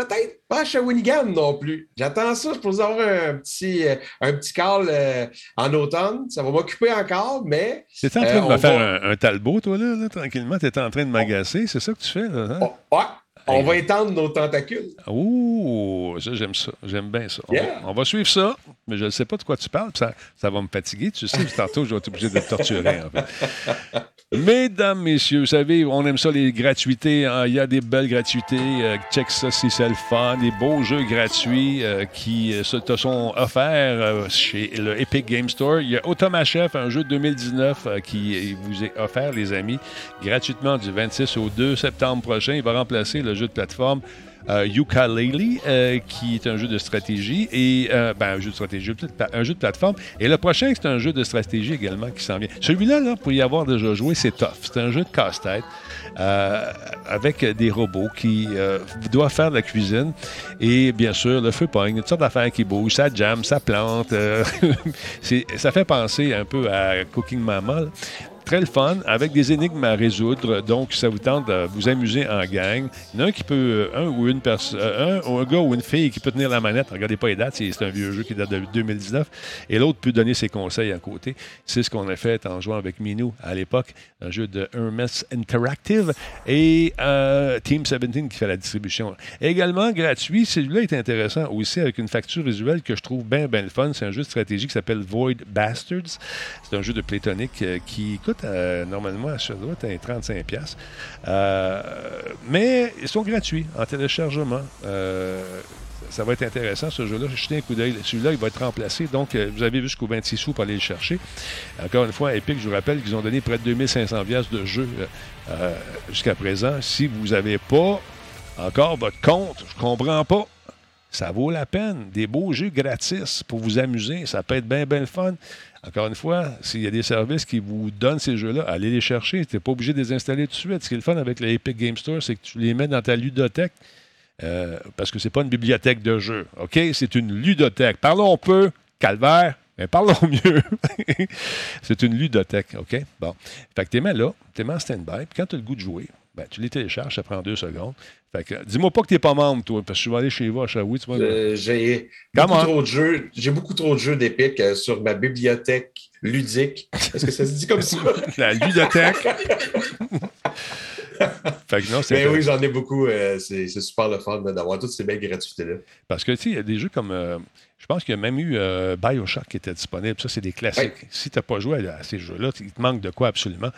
Peut-être pas à Shawinigan non plus. J'attends ça. Je peux avoir un petit, euh, un petit call euh, en automne. Ça va m'occuper encore, mais. Tu es en train de euh, me faire un, talbot, toi, là, tranquillement. Tu es en train de m'agacer. C'est ça que tu fais, là? Hein? Oh, ouais. On va étendre nos tentacules. Ouh, ça, j'aime ça. J'aime bien ça. On, va, suivre ça, mais je ne sais pas de quoi tu parles. Ça, ça va me fatiguer. Tu sais, tantôt, je vais être obligé de te torturer. En fait. Mesdames, messieurs, vous savez, on aime ça, les gratuités. Hein. Il y a des belles gratuités. Euh, check ça si c'est le fun. Des beaux jeux gratuits euh, qui euh, se te sont offerts chez le Epic Game Store. Il y a Automa Chef, un jeu de 2019 qui vous est offert, les amis, gratuitement du 26 au 2 septembre prochain. Il va remplacer le jeu de plateforme euh, euh, qui est un jeu de stratégie et euh, ben, un jeu de stratégie, un jeu de plateforme. Et le prochain, c'est un jeu de stratégie également qui s'en vient. Celui-là, là, pour y avoir déjà joué, c'est tough. C'est un jeu de casse-tête. Euh, avec des robots qui doivent faire de la cuisine. Et bien sûr, le feu pogne, une sorte d'affaires qui bouge, ça jam, ça plante. ça fait penser un peu à Cooking Mama très le fun, avec des énigmes à résoudre. Donc, ça vous tente de vous amuser en gang. Il y en a un qui peut, euh, un ou une personne, euh, un, un gars ou une fille qui peut tenir la manette. Regardez pas les dates, c'est un vieux jeu qui date de 2019. Et l'autre peut donner ses conseils à côté. C'est ce qu'on a fait en jouant avec Minou à l'époque, un jeu de Hermes Interactive et euh, Team 17 qui fait la distribution. Également gratuit, celui-là est intéressant aussi avec une facture visuelle que je trouve bien, bien le fun. C'est un jeu de stratégie qui s'appelle Void Bastards. C'est un jeu de plétonique qui coûte euh, normalement, ça doit être 35$. Euh, mais ils sont gratuits en téléchargement. Euh, ça va être intéressant, ce jeu-là. Jetez un coup d'œil. Celui-là, il va être remplacé. Donc, vous avez jusqu'au 26 sous pour aller le chercher. Encore une fois, Epic, je vous rappelle qu'ils ont donné près de 2500 de jeu jusqu'à présent. Si vous n'avez pas encore votre compte, je comprends pas. Ça vaut la peine. Des beaux jeux gratis pour vous amuser. Ça peut être bien, bien le fun. Encore une fois, s'il y a des services qui vous donnent ces jeux-là, allez les chercher. Tu n'es pas obligé de les installer tout de suite. Ce qui est le fun avec le Epic Game Store, c'est que tu les mets dans ta ludothèque. Euh, parce que c'est pas une bibliothèque de jeux, OK? C'est une ludothèque. Parlons peu, calvaire, mais parlons mieux. c'est une ludothèque, OK? Bon. Fait que t'es mis là, t'es en stand-by, puis quand tu as le goût de jouer, ben, tu les télécharges, ça prend deux secondes. Fait que, dis-moi pas que t'es pas membre, toi, parce que je vais aller chez vous à Shawi, tu vois. Euh, j'ai beaucoup trop de jeux, j'ai beaucoup trop de jeux euh, sur ma bibliothèque ludique. Est-ce que ça se dit comme ça? La ludothèque. fait que non, Mais oui, j'en ai beaucoup. Euh, c'est super le fun d'avoir toutes ces belles gratuités-là. Parce que, tu sais, il y a des jeux comme. je pense qu'il y a même eu Bioshock qui était disponible. Ça, c'est des classiques. Si tu n'as pas joué à, ces jeux-là, il te manque de quoi absolument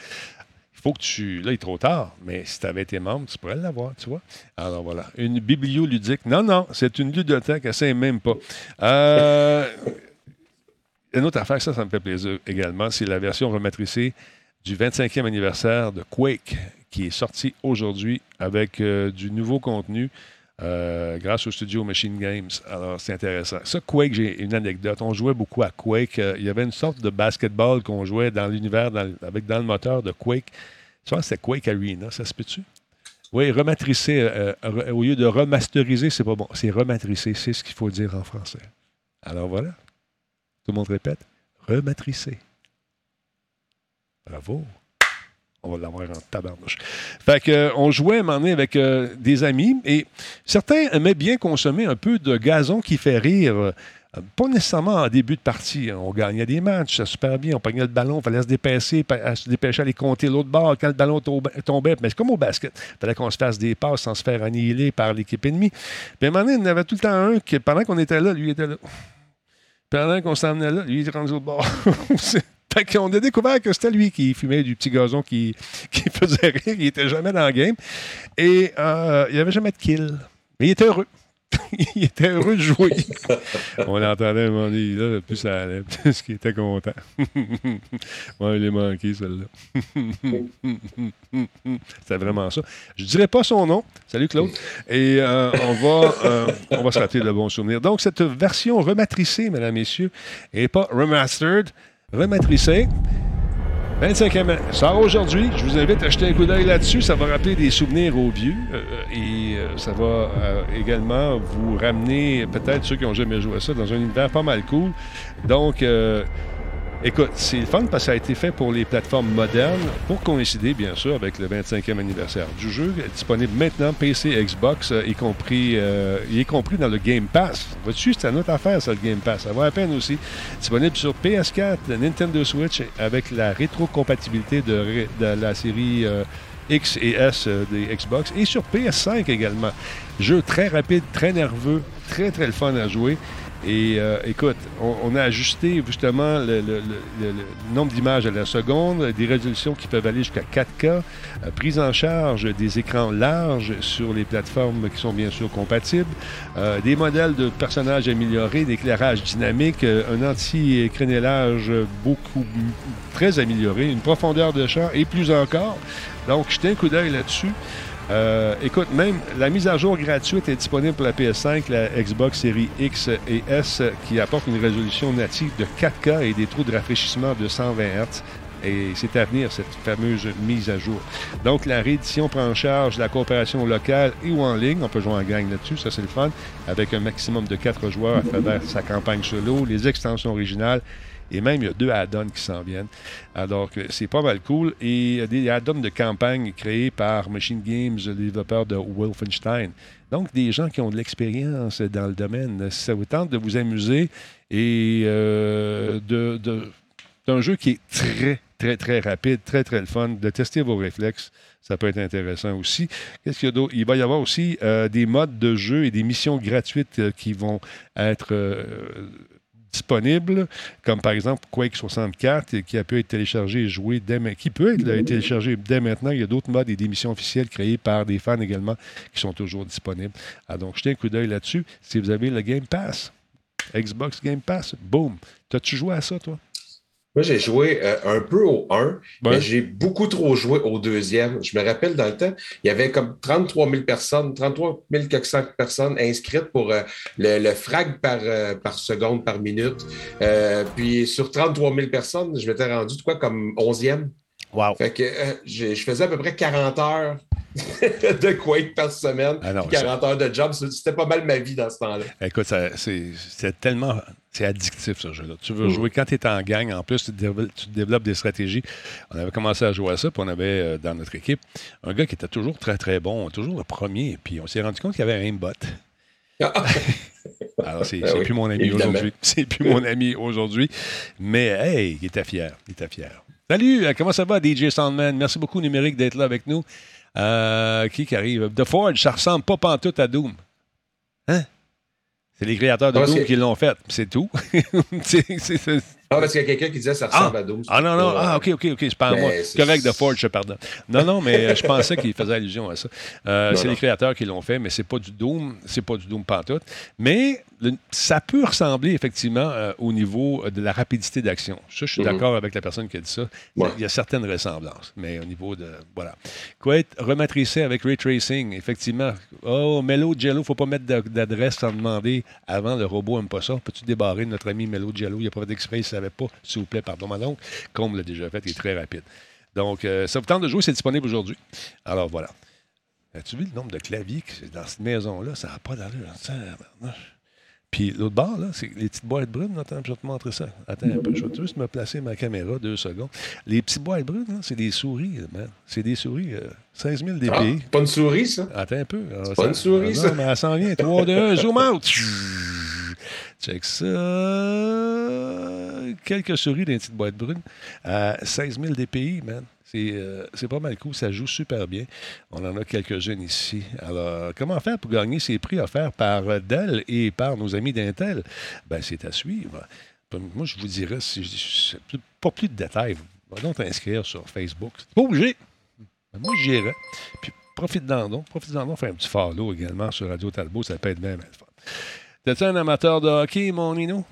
faut que tu. Là, il est trop tard, mais si tu avais été membre, tu pourrais l'avoir, tu vois. Alors voilà. Une biblioludique. Non, non, c'est une ludothèque, elle sait même pas. Euh, une autre affaire, ça, ça me fait plaisir également, c'est la version rematricée du 25e anniversaire de Quake, qui est sorti aujourd'hui avec euh, du nouveau contenu. Euh, grâce au studio Machine Games. Alors, c'est intéressant. Ça, Quake, j'ai une anecdote. On jouait beaucoup à Quake. Euh, il y avait une sorte de basketball qu'on jouait dans l'univers avec dans le moteur de Quake. Tu vois, c'était Quake Arena, ça se peut-tu? Oui, rematricer, euh, au lieu de remasteriser, c'est pas bon. C'est rematricer, c'est ce qu'il faut dire en français. Alors voilà. Tout le monde répète. Rematricer. Bravo on va l'avoir en tabarnouche. Fait euh, on jouait un moment donné avec euh, des amis et certains aimaient bien consommer un peu de gazon qui fait rire. Euh, pas nécessairement en début de partie. On gagnait des matchs, ça super bien. On pognait le ballon, il fallait se dépêcher, se dépêcher à aller compter l'autre bord quand le ballon tombait. Mais c'est comme au basket. Il fallait qu'on se fasse des passes sans se faire annihiler par l'équipe ennemie. À un moment donné, il y en avait tout le temps un qui, pendant qu'on était là, lui était là. Pendant qu'on s'en là, lui, il était rendu au bord. Fait qu'on a découvert que c'était lui qui fumait du petit gazon qui, faisait rire. Il était jamais dans le game. Et euh, il n'y avait jamais de kill. Mais il était heureux. il était heureux de jouer. On l'entendait moment donné, là, plus ça allait, plus qu'il était content. ouais, il est manqué, celle-là. C'était vraiment ça. Je ne dirais pas son nom. Salut, Claude. Et euh, on, va, euh, on va se rappeler de bons souvenirs. Donc, cette version rematricée, mesdames, messieurs, et pas remastered, rematricé. 25e sort aujourd'hui. Je vous invite à jeter un coup d'œil là-dessus. Ça va rappeler des souvenirs aux vieux euh, et euh, ça va euh, également vous ramener, peut-être ceux qui n'ont jamais joué à ça, dans un univers pas mal cool. Donc, Écoute, c'est le fun parce que ça a été fait pour les plateformes modernes pour coïncider, bien sûr, avec le 25e anniversaire du jeu. Disponible maintenant PC, Xbox, euh, y, compris, euh, compris dans le Game Pass. Vois-tu, c'est une autre affaire, ça, le Game Pass. Ça va à peine aussi. Disponible sur PS4, Nintendo Switch, avec la rétrocompatibilité de, de la série euh, X et S des Xbox, et sur PS5 également. Jeu très rapide, très nerveux, très, très le fun à jouer. Et euh, écoute, on, a ajusté justement le, nombre d'images à la seconde, des résolutions qui peuvent aller jusqu'à 4K, euh, prise en charge des écrans larges sur les plateformes qui sont bien sûr compatibles, euh, des modèles de personnages améliorés, d'éclairage dynamique, un anti-crénelage beaucoup très amélioré, une profondeur de champ et plus encore. Donc, jetez un coup d'œil là-dessus. Euh, écoute, même la mise à jour gratuite est disponible pour la PS5, la Xbox Series X et S qui apporte une résolution native de 4K et des trous de rafraîchissement de 120 Hz. Et c'est à venir, cette fameuse mise à jour. Donc, la réédition prend en charge la coopération locale et ou en ligne. On peut jouer en gang là-dessus, ça c'est le fun, avec un maximum de 4 joueurs à travers sa campagne solo, les extensions originales et même, il y a deux add-ons qui s'en viennent. Alors, c'est pas mal cool. Et il y a des add-ons de campagne créés par Machine Games, le développeur de Wolfenstein. Donc, des gens qui ont de l'expérience dans le domaine. Ça vous tente de vous amuser et euh, de, d'un jeu qui est très, très, très rapide, très, très le fun, de tester vos réflexes. Ça peut être intéressant aussi. Qu'est-ce qu'il y a d'autre? Il va y avoir aussi euh, des modes de jeu et des missions gratuites euh, qui vont être disponibles, comme par exemple Quake 64, qui a pu être téléchargé et joué dès qui peut être téléchargé dès maintenant. Il y a d'autres modes et des missions officielles créées par des fans également qui sont toujours disponibles. Ah, donc, jetez un coup d'œil là-dessus. Si vous avez le Game Pass, Xbox Game Pass, boom. T'as-tu joué à ça, toi? Moi, j'ai joué euh, un peu au 1, mais j'ai beaucoup trop joué au deuxième. Je me rappelle dans le temps, il y avait comme 33 000 personnes, 33 400 personnes inscrites pour euh, le, frag par, euh, par seconde, par minute. puis sur 33 000 personnes, je m'étais rendu de quoi comme 11e. Wow. Fait que je faisais à peu près 40 heures de Quake par semaine, Ah non, 40 heures de job. C'était pas mal ma vie dans ce temps-là. Écoute, ça- c'est tellement. C'est addictif, ce jeu-là. Tu veux Mm. jouer quand tu es en gang. En plus, tu, développes- tu développes des stratégies. On avait commencé à jouer à ça, puis on avait euh, dans notre équipe un gars qui était toujours très, très bon, toujours le premier. Puis on s'est rendu compte qu'il y avait un aimbot. Alors, c'est Ben oui, plus mon ami aujourd'hui. C'est plus mon ami aujourd'hui. Mais, hey, il était fier. Il était fier. Salut, euh, comment ça va, DJ Soundman? Merci beaucoup, Numérique, d'être là avec nous. Euh, qui qui arrive? The Forge, ça ressemble pas pantoute à Doom. Hein? C'est les créateurs de Doom que- qui l'ont fait. C'est tout. C'est- c'est- c'est- Ah, parce qu'il y a quelqu'un qui disait ça ressemble à 12. ah non, non, ah ok, ok, ok, c'est pas à Ben, moi. c'est- Correct, The Forge, je pardonne. Non, non, mais euh, je pensais qu'il faisait allusion à ça. Euh, Non, c'est non. les créateurs qui l'ont fait, mais c'est pas du Doom, c'est pas du Doom pantoute. Mais le- ça peut ressembler effectivement euh, au niveau euh, de la rapidité d'action. Ça, je suis Mhm. d'accord avec la personne qui a dit ça. Ouais. Il y a certaines ressemblances, mais au niveau de. Voilà. Quoi être rematricé avec ray tracing, effectivement. Oh, Mello Jello, faut pas mettre d'a- d'adresse sans demander avant. Le robot aime pas ça. Peux-tu débarrer notre ami Mello Jello Il a pas fait d'exprès, il ne savait pas. S'il vous plaît, pardon, madame. Comme l'a déjà fait, il est très rapide. Donc, euh, ça vous tente de jouer, c'est disponible aujourd'hui. Alors, voilà. As-tu vu le nombre de claviers que dans cette maison-là? Ça n'a pas d'allure. Puis l'autre bord, là, c'est les petites boîtes brunes. Attends, je vais te montrer ça. Attends un peu. Je vais juste me placer ma caméra deux secondes. Les petites boîtes brunes, là, c'est des souris, man. C'est des souris euh, 16 000 Ah, DPI. pas une souris, ça? Attends un peu. Ah, pas une souris, ça. Non, mais elle s'en vient. 3, 2, 1, zoom out. Check ça. Quelques souris dans une petite boîte brune. À 16 000 DPI, man. C'est euh, c'est pas mal cool. Ça joue super bien. On en a quelques-unes ici. Alors, comment faire pour gagner ces prix offerts par Dell et par nos amis d'Intel? Ben, c'est à suivre. Moi, je vous dirais, si pas plus de détails, va donc t'inscrire sur Facebook. Pas obligé. Ben, moi, j'irai. Puis profite-en. Profite-en donc. Faire un petit follow également sur Radio Talbot. Ça peut être bien, bien fun. T'es-tu un amateur de hockey, mon Nino?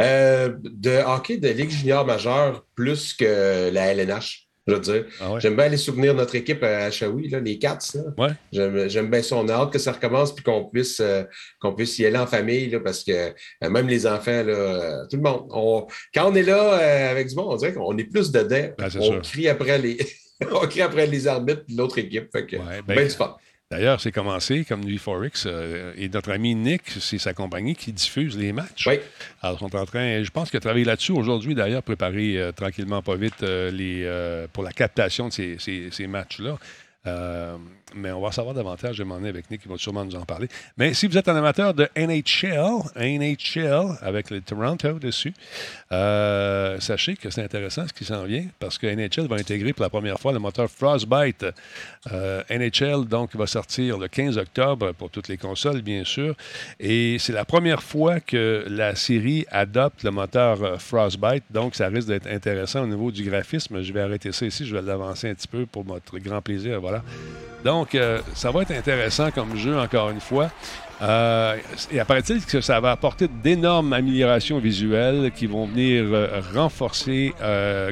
Euh, de hockey de Ligue junior majeure plus que la LNH, je veux dire. Ah ouais? J'aime bien aller soutenir notre équipe à Shawi, là, les Cats. Ouais. J'aime bien ça. On a hâte que ça recommence puis qu'on puisse, euh, qu'on puisse y aller en famille là, parce que euh, même les enfants, là, euh, tout le monde, on- quand on est là euh, avec du monde, on dirait qu'on est plus dedans. Ben, on sûr. crie après les. on crie après les arbitres et l'autre équipe. Fait que, Ouais, ben, ben, du. D'ailleurs, c'est commencé comme Nuit Forex euh, et notre ami Nick, c'est sa compagnie qui diffuse les matchs. Oui. Alors, ils sont en train, je pense qu'il a travaillé là-dessus aujourd'hui, d'ailleurs, préparer euh, tranquillement, pas vite, euh, les, pour la captation de ces, ces- ces matchs-là. Mais on va savoir davantage, vais m'en avec Nick, il va sûrement nous en parler. Mais si vous êtes un amateur de NHL, NHL avec le Toronto dessus, euh, sachez que c'est intéressant ce qui s'en vient parce que NHL va intégrer pour la première fois le moteur Frostbite. Euh, NHL, donc, va sortir le 15 octobre pour toutes les consoles, bien sûr. Et c'est la première fois que la série adopte le moteur euh, Frostbite. Donc, ça risque d'être intéressant au niveau du graphisme. Je vais arrêter ça ici. Je vais l'avancer un petit peu pour notre grand plaisir. Voilà. Donc, euh, ça va être intéressant comme jeu, encore une fois. Euh, et apparaît-il que ça va apporter d'énormes améliorations visuelles qui vont venir euh, renforcer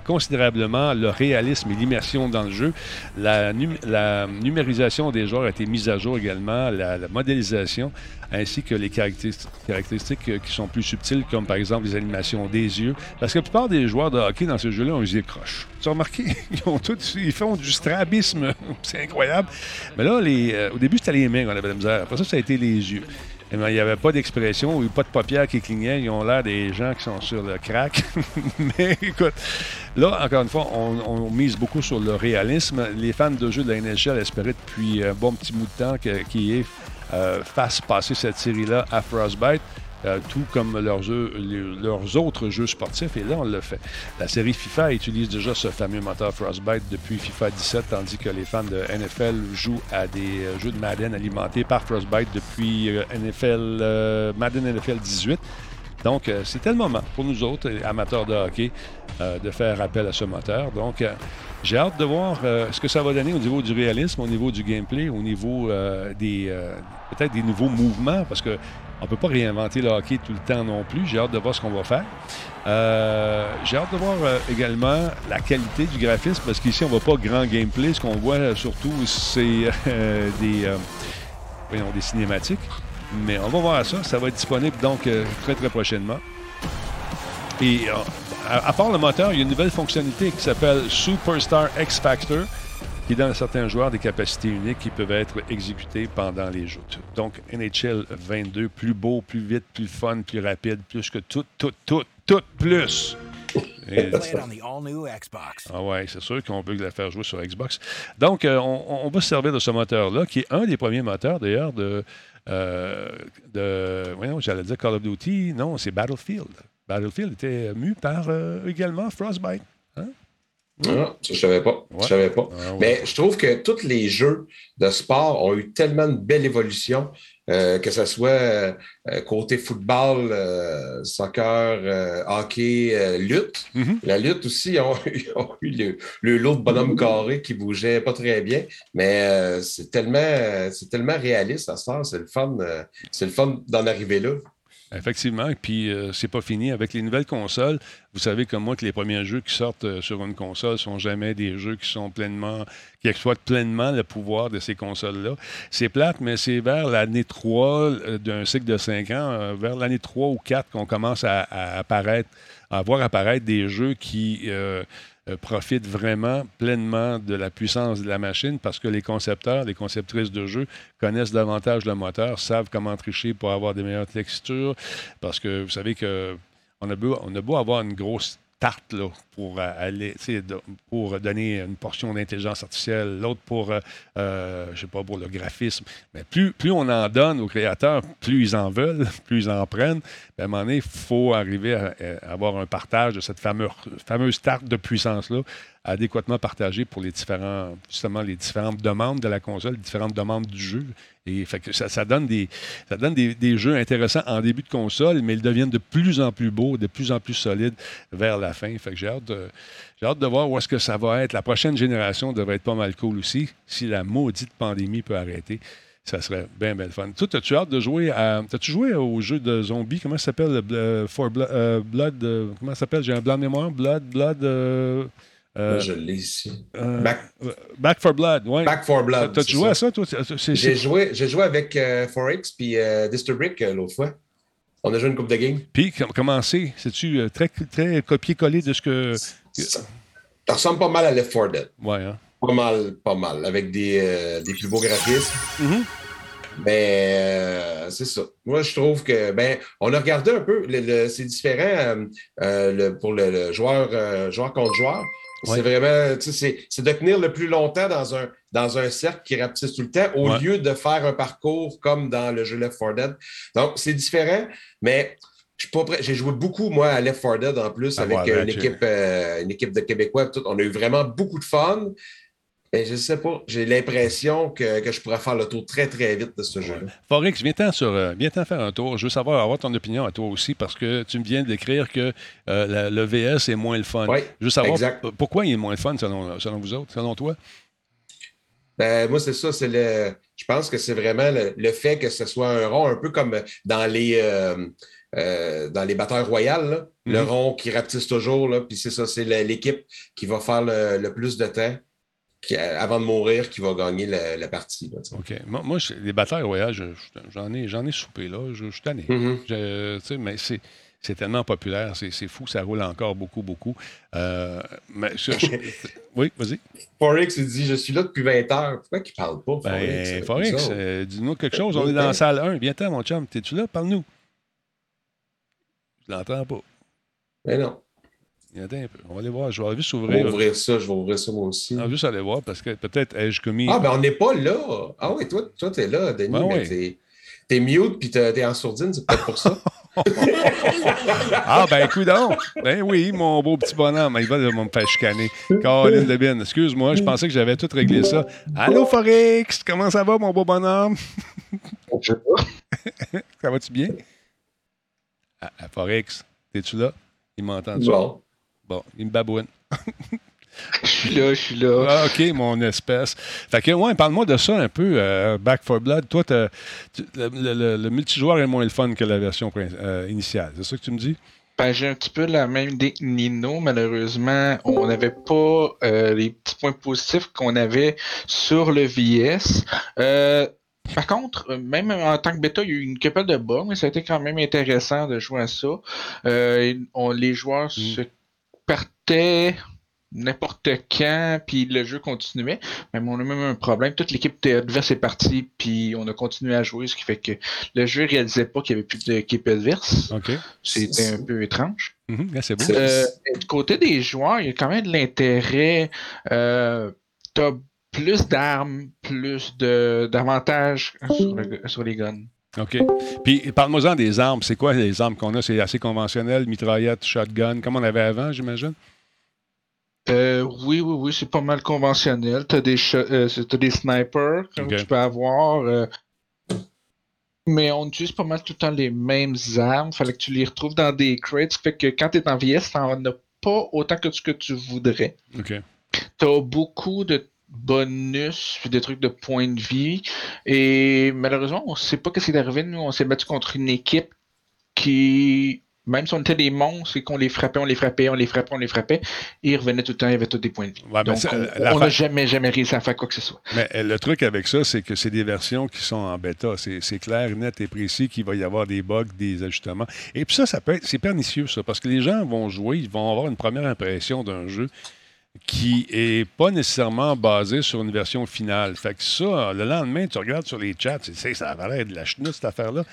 considérablement le réalisme et l'immersion dans le jeu. La, num- la numérisation des joueurs a été mise à jour également, la modélisation, ainsi que les caractéristiques, euh, qui sont plus subtiles, comme par exemple les animations des yeux. Parce que la plupart des joueurs de hockey dans ce jeu-là ont les yeux croches. Tu as remarqué? Ils, font du strabisme. C'est incroyable. Mais là, les, euh, au début, c'était les mains qu'on avait la misère. Après ça, ça a été les yeux. Eh il n'y avait pas d'expression, a pas de paupières qui clignaient. Ils ont l'air des gens qui sont sur le crack. Mais écoute, là, encore une fois, on, mise beaucoup sur le réalisme. Les fans de jeux de la NHL espéraient depuis un bon petit bout de temps que- qui est euh, fasse passer cette série-là à Frostbite. euh, tout comme leurs, autres jeux sportifs, et là, on le fait. La série FIFA utilise déjà ce fameux moteur Frostbite depuis FIFA 17, tandis que les fans de NFL jouent à des euh, jeux de Madden alimentés par Frostbite depuis euh, NFL, Madden NFL 18. Donc, euh, c'était le moment pour nous autres, euh, amateurs de hockey, euh, de faire appel à ce moteur. Donc, j'ai hâte de voir ce que ça va donner au niveau du réalisme, au niveau du gameplay, au niveau des peut-être des nouveaux mouvements, parce que on peut pas réinventer le hockey tout le temps non plus. J'ai hâte de voir ce qu'on va faire. J'ai hâte de voir également la qualité du graphisme, parce qu'ici, on ne voit pas grand gameplay. Ce qu'on voit surtout, c'est des, voyons, des cinématiques. Mais on va voir ça. Ça va être disponible donc euh, très, très prochainement. Et euh, à, part le moteur, il y a une nouvelle fonctionnalité qui s'appelle Superstar X Factor. qui donne à certains joueurs des capacités uniques qui peuvent être exécutées pendant les jeux. Donc, NHL 22, plus beau, plus vite, plus fun, plus rapide, plus que tout, tout, tout, tout plus. Ah ouais, c'est sûr qu'on peut la faire jouer sur Xbox. Donc, euh, on, va se servir de ce moteur-là, qui est un des premiers moteurs d'ailleurs de, euh, de voyons, j'allais dire Call of Duty. Non, c'est Battlefield. Battlefield était mu par euh, également Frostbite. Hein? Ah, ça, je savais pas. Je savais pas. Ah, Mais je trouve que tous les jeux de sport ont eu tellement de belle évolution, euh, que ce soit euh, côté football, euh, soccer, hockey, lutte. Mm-hmm. La lutte aussi, ont, ont eu le, le, lot de bonhomme carré qui bougeait pas très bien. Mais c'est tellement, c'est tellement réaliste à ça. C'est le fun, c'est le fun d'en arriver là. Effectivement, et puis euh, c'est pas fini. Avec les nouvelles consoles, vous savez comme moi que les premiers jeux qui sortent euh, sur une console sont jamais des jeux qui sont pleinement, qui exploitent pleinement le pouvoir de ces consoles-là. C'est plate, mais c'est vers l'année 3 euh, d'un cycle de 5 ans, vers l'année 3 ou 4 qu'on commence à, apparaître, à voir apparaître des jeux qui euh, profitent vraiment pleinement de la puissance de la machine parce que les concepteurs, les conceptrices de jeux connaissent davantage le moteur, savent comment tricher pour avoir des meilleures textures. Parce que vous savez que on a beau, on a beau avoir une grosse tarte là, pour euh, aller, pour donner une portion d'intelligence artificielle, l'autre pour, euh, euh, je sais pas, pour le graphisme. Mais plus, plus on en donne aux créateurs, plus ils en veulent, plus ils en prennent. à un moment donné, il faut arriver à, avoir un partage de cette fameuse, fameuse tarte de puissance-là adéquatement partagée pour les différents, justement, les différentes demandes de la console, les différentes demandes du jeu. Et ça, donne, des, ça donne des, des, jeux intéressants en début de console, mais ils deviennent de plus en plus beaux, de plus en plus solides vers la fin. Fait que j'ai hâte de, j'ai hâte de voir où est-ce que ça va être. La prochaine génération devrait être pas mal cool aussi. Si la maudite pandémie peut arrêter, ça serait bien, bien fun. Toi, as-tu hâte de jouer à. As-tu joué au jeu de zombies? Comment ça s'appelle? Euh, For euh, Blood. Euh, comment ça s'appelle? J'ai un blanc de mémoire. Blood. Blood. Euh, je l'ai ici. Euh, Back... Back... for Blood, oui. Back for Blood. T'as-tu joué à ça, toi? J'ai joué, joué avec euh, Forex puis District l'autre fois. On a joué une coupe de game. Puis, comment c'est? C'est-tu très, très copié-collé de ce que. Ça, ressemble pas mal à Left 4 Dead. Ouais, hein? Pas mal, pas mal. Avec des, des plus beaux graphismes. Mm-hmm. Mais c'est ça. Moi, je trouve que, ben, on a regardé un peu, c'est différent le, pour le, joueur, joueur contre joueur. C'est vraiment, c'est de tenir le plus longtemps dans un, dans un cercle qui rapetisse tout le temps au lieu de faire un parcours comme dans le jeu Left 4 Dead. Donc, c'est différent, mais je suis pas prêt. J'ai joué beaucoup, moi, à Left 4 Dead en plus, avec une, équipe, euh, une équipe de Québécois. Tout. On a eu vraiment beaucoup de fun. Mais je ne sais pas. J'ai l'impression que, que, je pourrais faire le tour très, très vite de ce jeu-là. Forex, viens-t'en sur, euh, viens faire un tour. Je veux savoir, avoir ton opinion à toi aussi, parce que tu me viens d'écrire que euh, le VS est moins le fun. Oui, je veux savoir pourquoi il est moins le fun selon, selon vous autres, selon toi? Ben, moi, c'est ça. C'est le. Je pense que c'est vraiment le, fait que ce soit un rond un peu comme dans les. Euh, dans les batteurs royales, le mhm. rond qui rapetisse toujours, là, puis c'est ça, c'est l'équipe qui va faire le, plus de temps avant de mourir, qui va gagner la, partie. OK. Moi, moi les batailles royales, j'en ai, ai soupé là. Je, suis tanné. Mm-hmm. mais c'est. C'est tellement populaire, c'est fou, ça roule encore beaucoup, beaucoup. Euh, mais oui, vas-y. Forex, il dit Je suis là depuis 20 heures. Pourquoi il ne parle pas, ben, Forex? Euh, dis-nous quelque chose. On est dans la salle 1. Viens-t'en, mon chum. T'es-tu là? Parle-nous. Je l'entends pas. Mais ben non. Il un peu. On va aller voir. Je vais aller s'ouvrir. Je vais ouvrir ça. Je vais ouvrir ça moi aussi. On va juste aller voir parce que peut-être ai-je commis. Ah, ben on n'est pas là. Ah oui, toi, toi t'es là, Denis. Ben mais t'es, t'es mute puis t'es en sourdine. C'est peut-être pour ça. ah, ben, écoute donc. Ben oui, mon beau petit bonhomme. Il va me faire chicaner. Caroline Debine, excuse-moi, je pensais que j'avais tout réglé ça. Allô, Forex, comment ça va, mon beau bonhomme? ça va-tu bien? Ah, ah, Forex, es-tu là? Il m'entend? Bon. Bon, il me babouine. Je suis là, je suis là. Ah, OK, mon espèce. Fait que, ouais, parle-moi de ça un peu, euh, Back for Blood. Toi, le, multijoueur est moins le fun que la version euh, initiale. C'est ça que tu me dis? Ben, j'ai un petit peu la même idée Nino. Malheureusement, on n'avait pas euh, les petits points positifs qu'on avait sur le VS. par contre, même en tant que bêta, il y a eu une couple de bugs, mais ça a été quand même intéressant de jouer à ça. les joueurs mm. se partait n'importe quand, puis le jeu continuait. Mais on a même un problème. Toute l'équipe adverse est partie, puis on a continué à jouer, ce qui fait que le jeu réalisait pas qu'il y avait plus d'équipe adverse. C'était un peu étrange. Beau. Euh, du côté des joueurs, il y a quand même de l'intérêt. Euh, T'as plus d'armes, plus d'avantages sur, sur les guns. OK. Puis, parle-moi-en des armes. C'est quoi les armes qu'on a? C'est assez conventionnel, mitraillette, shotgun, comme on avait avant, j'imagine? Euh, oui, oui, oui, c'est pas mal conventionnel. T'as des, euh, des snipers, comme tu peux avoir. Euh, mais on utilise pas mal tout le temps les mêmes armes. Fallait que tu les retrouves dans des crates. Fait que quand t'es en VS, t'en as pas autant que ce que tu voudrais. OK. T'as beaucoup de bonus puis des trucs de points de vie. Et malheureusement, on sait pas ce qui est arrivé. Nous, on s'est battu contre une équipe qui, même si on était des monstres et qu'on les frappait, on les frappait, on les frappait, on les frappait, ils revenaient tout le temps, il y avait tous des points de vie. Donc, on n'a jamais, jamais réussi à faire quoi que ce soit. Mais euh, le truc avec ça, c'est que c'est des versions qui sont en bêta. C'est clair, net et précis qu'il va y avoir des bugs, des ajustements. Et puis ça, ça peut être, c'est pernicieux, ça, parce que les gens vont jouer, ils vont avoir une première impression d'un jeu qui est pas nécessairement basé sur une version finale. Fait que ça, le lendemain, tu regardes sur les chats, tu sais, ça a l'air de la chenoute, cette affaire-là.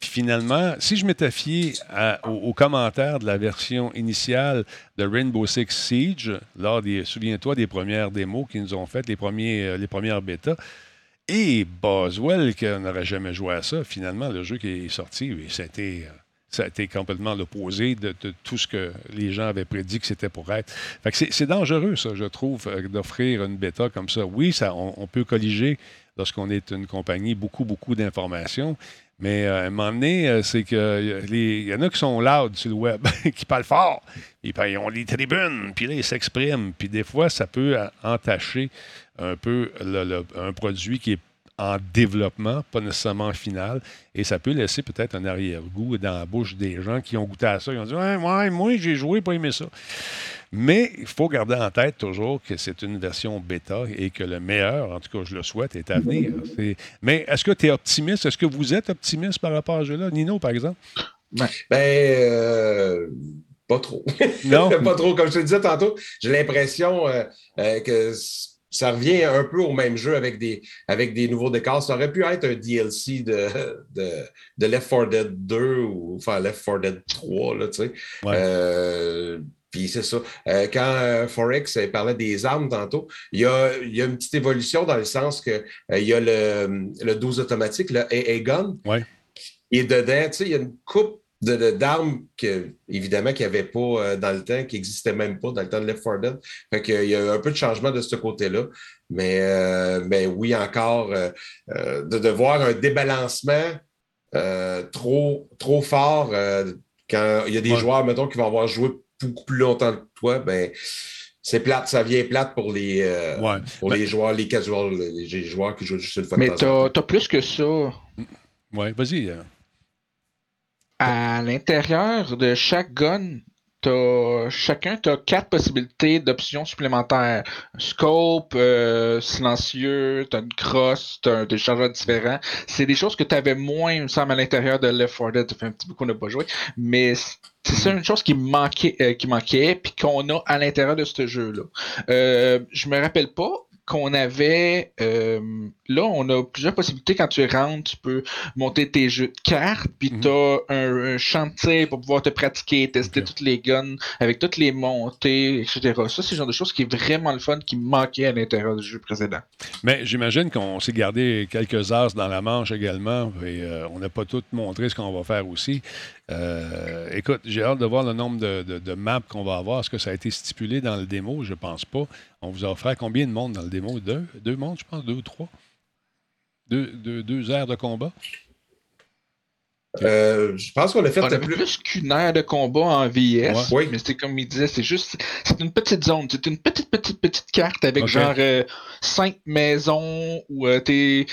Puis finalement, si je m'étais fié aux, commentaires de la version initiale de Rainbow Six Siege, lors des, souviens-toi des premières démos qu'ils nous ont faites, les, premiers, euh, les premières bêtas, et Boswell, qui n'aurait jamais joué à ça, finalement, le jeu qui est sorti, c'était euh, ça a été complètement l'opposé de, tout ce que les gens avaient prédit que c'était pour être. c'est dangereux, ça, je trouve, euh, d'offrir une bêta comme ça. Oui, ça, on, peut colliger lorsqu'on est une compagnie beaucoup, beaucoup d'informations. Mais euh, à un moment donné, euh, c'est qu'il y en a qui sont loud sur le web, qui parlent fort. Ils, ils ont les tribunes, puis là, ils s'expriment. Puis des fois, ça peut entacher un peu un produit qui est en développement, pas nécessairement en finale. Et ça peut laisser peut-être un arrière-goût dans la bouche des gens qui ont goûté à ça. Ils ont dit ouais, moi, j'ai joué, pas aimé ça. Mais il faut garder en tête toujours que c'est une version bêta et que le meilleur, en tout cas, je le souhaite, est à venir. Mais est-ce que tu es optimiste? Est-ce que vous êtes optimiste par rapport à ce jeu-là? Nino, par exemple? Ben, euh, pas trop. Non? pas trop. Comme je te disais tantôt, j'ai l'impression euh, euh, que ça revient un peu au même jeu avec des, avec des nouveaux décors. Ça aurait pu être un DLC de, de, Left 4 Dead 2 ou enfin Left 4 Dead 3, là, tu sais. Euh, puis c'est ça. Euh, quand euh, Forex parlait des armes tantôt, il y, a, il y a une petite évolution dans le sens que il y a le, le 12 automatique, le AA Gun. Ouais. Et dedans, tu sais, il y a une coupe d'armes que, évidemment, qu'il n'y avait pas euh, dans le temps, qui n'existaient même pas dans le temps de Left 4 Dead. Fait qu'il y a eu un peu de changement de ce côté-là. Mais, euh, mais oui, encore, euh, de, voir un débalancement trop, trop fort quand il y a des joueurs, mettons, qui vont avoir joué beaucoup plus longtemps que toi, ben c'est plate, ça vient plate pour les, pour les joueurs, les casuals, les, joueurs qui jouent juste une fois Mais t'as as plus que ça. Oui, vas-y. À l'intérieur de chaque gun, as, chacun a quatre possibilités d'options supplémentaires. Scope, euh, silencieux, t'as une crosse, t'as des chargeurs différents. C'est des choses que tu avais moins, il me semble, à l'intérieur de Left 4 Dead. Ça fait un petit peu qu'on n'a pas joué. Mais c'est ça une chose qui manquait, euh, qui manquait, puis qu'on a à l'intérieur de ce jeu-là. Euh, je me rappelle pas qu'on avait euh, là, on a plusieurs possibilités. Quand tu rentres, tu peux monter tes jeux de cartes, puis mhm. tu as un, chantier pour pouvoir te pratiquer, tester toutes les guns avec toutes les montées, etc. Ça, c'est le genre de choses qui est vraiment le fun qui manquait à l'intérieur du jeu précédent. Mais j'imagine qu'on s'est gardé quelques heures dans la manche également, et euh, on n'a pas tout montré ce qu'on va faire aussi. Euh, écoute, j'ai hâte de voir le nombre de, maps qu'on va avoir. Est-ce que ça a été stipulé dans le démo? Je pense pas. On vous a offert combien de monde dans le démo? Deux? Deux mondes, je pense? Deux ou trois? Deux, deux, deux heures de combat? Euh, je pense qu'on a fait on plus, qu'une heure de combat en VS. Oui. Mais c'était comme il disait, c'est juste, c'est une petite zone. C'est une petite, petite, petite carte avec genre euh, cinq maisons ou, euh, t'es,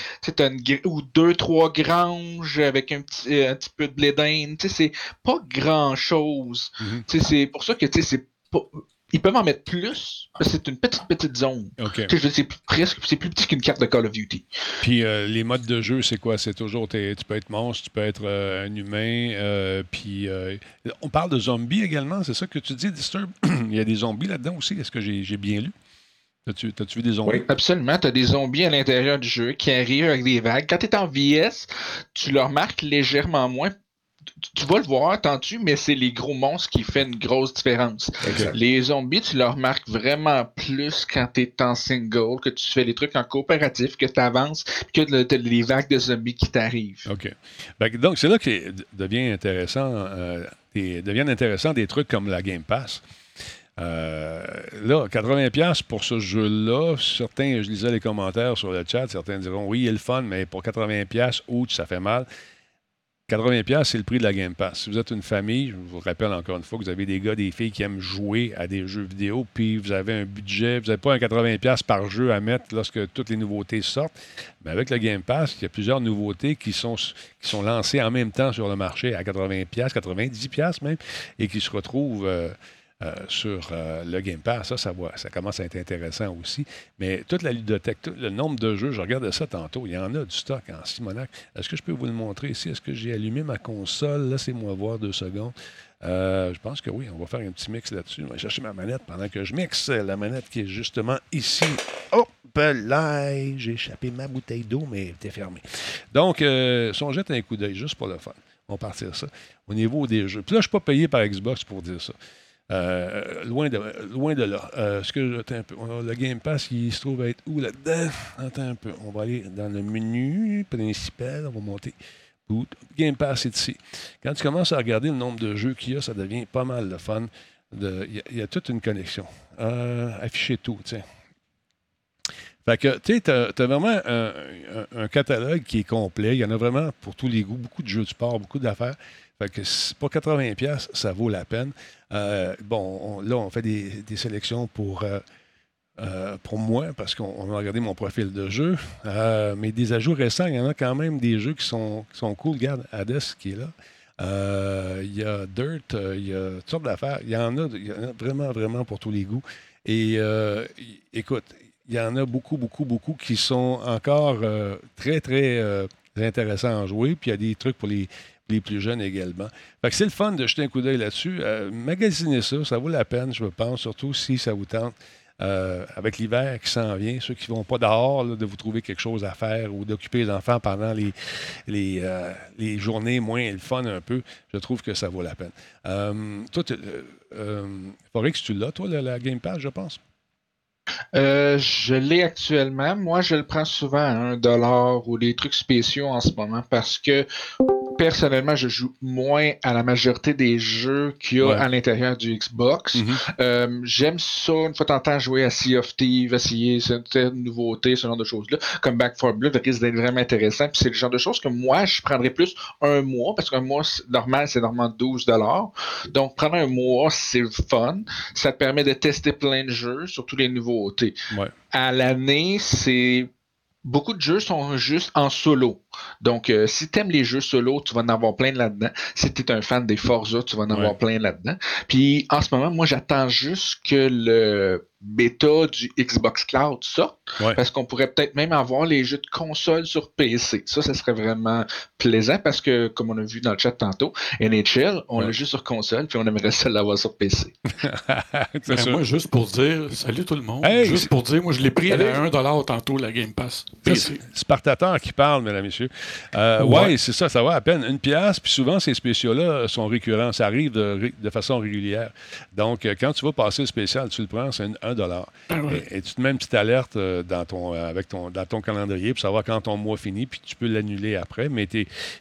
ou deux, trois granges avec un petit, un petit peu de blé d'Inde. C'est pas grand chose. Mm-hmm. C'est pour ça que c'est pas ils peuvent en mettre plus, parce que c'est une petite, petite zone. C'est plus, presque, c'est plus petit qu'une carte de Call of Duty. Puis euh, les modes de jeu, c'est quoi? C'est toujours, t'es- tu peux être monstre, tu peux être euh, un humain, euh, puis on parle de zombies également, c'est ça que tu dis, Disturb? Il y a des zombies là-dedans aussi, est-ce que j'ai bien lu? T'as-tu vu des zombies? Oui. Absolument, tu as des zombies à l'intérieur du jeu qui arrivent avec des vagues. Quand tu es en VS, tu le remarques légèrement moins. Tu, vas le voir, t'en-tu, mais c'est les gros monstres qui font une grosse différence. Exact. Les zombies, tu le remarques vraiment plus quand tu es en single, que tu fais des trucs en coopératif, que tu avances, que les vagues de zombies qui t'arrivent. OK. Que donc, c'est là que devient intéressant, euh, des- deviennent intéressants des trucs comme la Game Pass. Euh, là, 80$ pour ce jeu-là, certains, je lisais les commentaires sur le chat, certains diront oui, il est le fun, mais pour 80$, ouch, ça fait mal. 80$, c'est le prix de la Game Pass. Si vous êtes une famille, je vous rappelle encore une fois que vous avez des gars, des filles qui aiment jouer à des jeux vidéo, puis vous avez un budget, vous n'avez pas un 80$ par jeu à mettre lorsque toutes les nouveautés sortent. Mais avec le Game Pass, il y a plusieurs nouveautés qui sont, lancées en même temps sur le marché à 80$, 90$ même, et qui se retrouvent euh, euh, sur euh, le Game Pass. Ça, ça, va, ça commence à être intéressant aussi. Mais toute la ludothèque, tout le nombre de jeux, je regardais ça tantôt, il y en a du stock en Simonac. Est-ce que je peux vous le montrer ici? Est-ce que j'ai allumé ma console? Laissez-moi voir deux secondes. Euh, je pense que oui, on va faire un petit mix là-dessus. Je vais chercher ma manette pendant que je mixe. La manette qui est justement ici. Oh, là, j'ai échappé ma bouteille d'eau, mais elle était fermée. Donc, euh, si on jette un coup d'œil, juste pour le fun, on va partir ça. Au niveau des jeux. Puis là, je ne suis pas payé par Xbox pour dire ça. Euh, loin, de, loin de là. Euh, Le Game Pass, il se trouve être où là-dedans? Attends un peu. On va aller dans le menu principal. On va monter. Game Pass est ici. Quand tu commences à regarder le nombre de jeux qu'il y a, ça devient pas mal de fun. Il y, a- toute une connexion. Euh, afficher tout, tiens. Fait que, tu sais, tu as, vraiment un, catalogue qui est complet. Il y en a vraiment pour tous les goûts. Beaucoup de jeux de sport, beaucoup d'affaires. Fait que pour 80$, ça vaut la peine. Euh, bon, on- là, on fait des, des sélections pour, euh, euh, pour moi, parce qu'on on a regardé mon profil de jeu. Mais des ajouts récents, il y en a quand même des jeux qui sont, qui sont cool. Regarde, Hades qui est là. Il y a Dirt, il y a toutes sortes d'affaires. Il y en a, il y en a vraiment, vraiment pour tous les goûts. Et écoute, il y en a beaucoup, beaucoup, beaucoup qui sont encore très, très intéressants à jouer. Puis il y a des trucs pour les, les plus jeunes également. Fait que c'est le fun de jeter un coup d'œil là-dessus. Euh, magasinez ça, ça vaut la peine, je pense, surtout si ça vous tente. Euh, avec l'hiver qui s'en vient, ceux qui ne vont pas dehors, de vous trouver quelque chose à faire ou d'occuper les enfants pendant les, les, euh, les journées moins le fun un peu, je trouve que ça vaut la peine. Euh, toi, euh, Forex, tu l'as, toi, la, la Game Pass, je pense? Je l'ai actuellement. Moi, je le prends souvent à 1 dollar ou des trucs spéciaux en ce moment parce que personnellement, je joue moins à la majorité des jeux qu'il y a Ouais. à l'intérieur du Xbox. Mhm. Euh, J'aime ça, une fois de temps en temps, jouer à Sea of Thieves, essayer certaines nouveautés, ce genre de choses-là. Comme Back 4 Blood risque d'être vraiment intéressant. Puis c'est le genre de choses que moi, je prendrais plus un mois, parce qu'un mois normal, c'est normalement 12 Donc, prendre un mois, c'est fun. Ça te permet de tester plein de jeux, surtout les nouveautés. Ouais. À l'année, c'est beaucoup de jeux sont juste en solo. Donc, euh, si tu aimes les jeux solo, tu vas en avoir plein là-dedans. Si tu es un fan des Forza, tu vas en avoir plein là-dedans. Puis, en ce moment, moi, j'attends juste que le bêta du Xbox Cloud sorte, Ouais. parce qu'on pourrait peut-être même avoir les jeux de console sur PC. Ça, ça serait vraiment plaisant, parce que, comme on a vu dans le chat tantôt, NHL, on Ouais. l'a juste sur console, puis on aimerait ça l'avoir sur PC. C'est Ben, moi, juste pour dire, salut tout le monde. Hey, juste pour dire, moi, je l'ai pris Salut. à 1$ tantôt, la Game Pass. C'est Spartateur qui parle, mesdames et messieurs. Euh, Ouais. ouais, c'est ça, ça va à peine. Une pièce, puis souvent, ces spéciaux-là sont récurrents. Ça arrive de, façon régulière. Donc, euh, quand tu vas passer le spécial, tu le prends, c'est un, un dollar. Ah ouais. Et, et tu te mets une petite alerte euh, dans ton, euh, avec ton, dans ton calendrier pour savoir quand ton mois finit, puis tu peux l'annuler après. Mais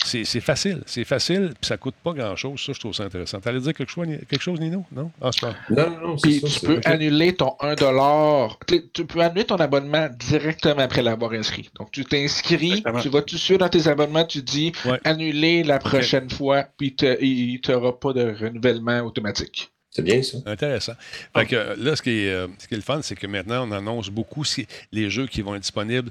c'est facile. C'est facile, puis ça coûte pas grand-chose. Ça, je trouve ça intéressant. Tu allais dire quelque chose, Ni- quelque chose Nino? Non? Ah. Non, non, Puis ça. tu peux annuler ton 1$. Tu tu peux annuler ton abonnement directement après l'avoir inscrit. Donc tu t'inscris, tu vas tout de suite dans tes abonnements, tu dis Ouais. annuler la prochaine fois, puis te- il n'y aura pas de renouvellement automatique. C'est bien ça. Intéressant. Fait que, euh, là, ce qui, est, euh, ce qui est le fun, c'est que maintenant, on annonce beaucoup si- les jeux qui vont être disponibles.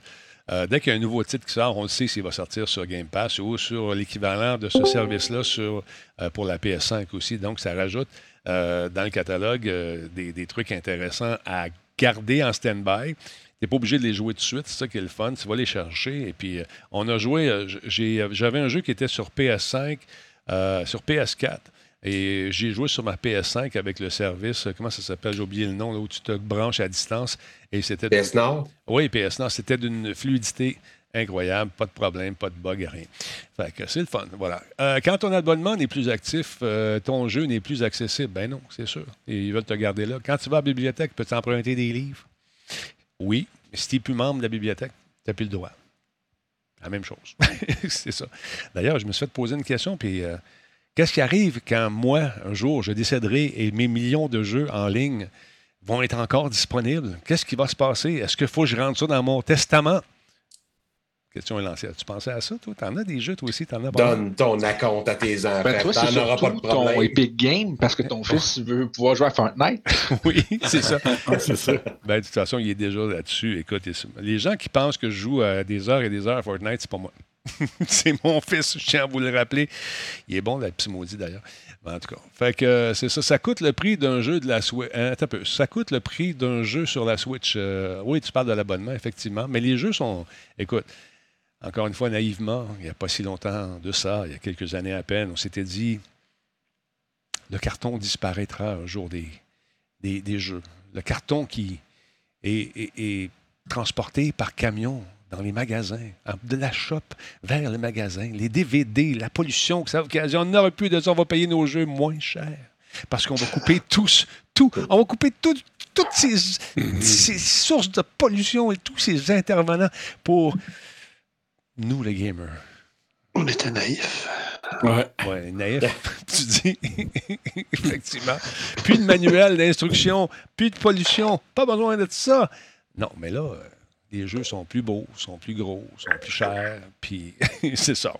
Euh, dès qu'il y a un nouveau titre qui sort, on le sait s'il va sortir sur Game Pass ou sur l'équivalent de ce service-là sur, euh, pour la PS5 aussi. Donc, ça rajoute euh, dans le catalogue euh, des, des trucs intéressants à garder en stand-by. Tu n'es pas obligé de les jouer tout de suite, c'est ça qui est le fun. Tu vas les chercher. Et puis, euh, on a joué, euh, j'ai- j'avais un jeu qui était sur PS5, euh, sur PS4. Et j'ai joué sur ma PS5 avec le service, euh, comment ça s'appelle, j'ai oublié le nom, là, où tu te branches à distance. Et c'était PS Nord? oui, PS Nord, c'était d'une fluidité incroyable, pas de problème, pas de bug, rien. Fait que c'est le fun, voilà. Euh, quand ton abonnement n'est plus actif, euh, ton jeu n'est plus accessible. Ben non, c'est sûr. Et ils veulent te garder là. Quand tu vas à la bibliothèque, peux-tu emprunter des livres? Oui, mais si tu n'es plus membre de la bibliothèque, tu n'as plus le droit. La même chose. c'est ça. D'ailleurs, je me suis fait poser une question, puis euh, qu'est-ce qui arrive quand moi, un jour, je décéderai et mes millions de jeux en ligne vont être encore disponibles? Qu'est-ce qui va se passer? Est-ce qu'il faut que je rentre ça dans mon testament? Question est lancée. Tu pensais à ça, toi? T'en as des jeux, toi aussi? T'en as pas? Donne ton account à tes enfants. Ben, toi, c'est T'en auras pas de ton. Epic Game parce que ton fils veut pouvoir jouer à Fortnite. Oui, c'est ça. Ah, c'est ça. Ben, de toute façon, il est déjà là-dessus. Écoute, les gens qui pensent que je joue à des heures et des heures à Fortnite, c'est pas moi. c'est mon fils, je tiens à vous le rappeler. Il est bon, le petit maudit, d'ailleurs. Ben, en tout cas, fait que euh, c'est ça. Ça coûte le prix d'un jeu de la Switch. attends un peu. Ça coûte le prix d'un jeu sur la Switch. Euh, oui, tu parles de l'abonnement, effectivement. Mais les jeux sont. Écoute, encore une fois, naïvement, il n'y a pas si longtemps de ça, il y a quelques années à peine, on s'était dit le carton disparaîtra un jour des, des, des jeux. Le carton qui est, est- est transporté par camion dans les magasins, de la shop vers le magasin, les DVD, la pollution que ça occasionne. On n'aura plus de ça, on va payer nos jeux moins cher. Parce qu'on va couper tous, tout, on va couper tout- toutes ces, ces sources de pollution et tous ces intervenants pour nous, les gamers. On était naïfs. Ouais. Ouais, naïf, tu dis. Effectivement. Plus de manuel d'instruction, plus de pollution, pas besoin de tout ça. Non, mais là, euh, les jeux sont plus beaux, sont plus gros, sont plus chers, puis c'est ça.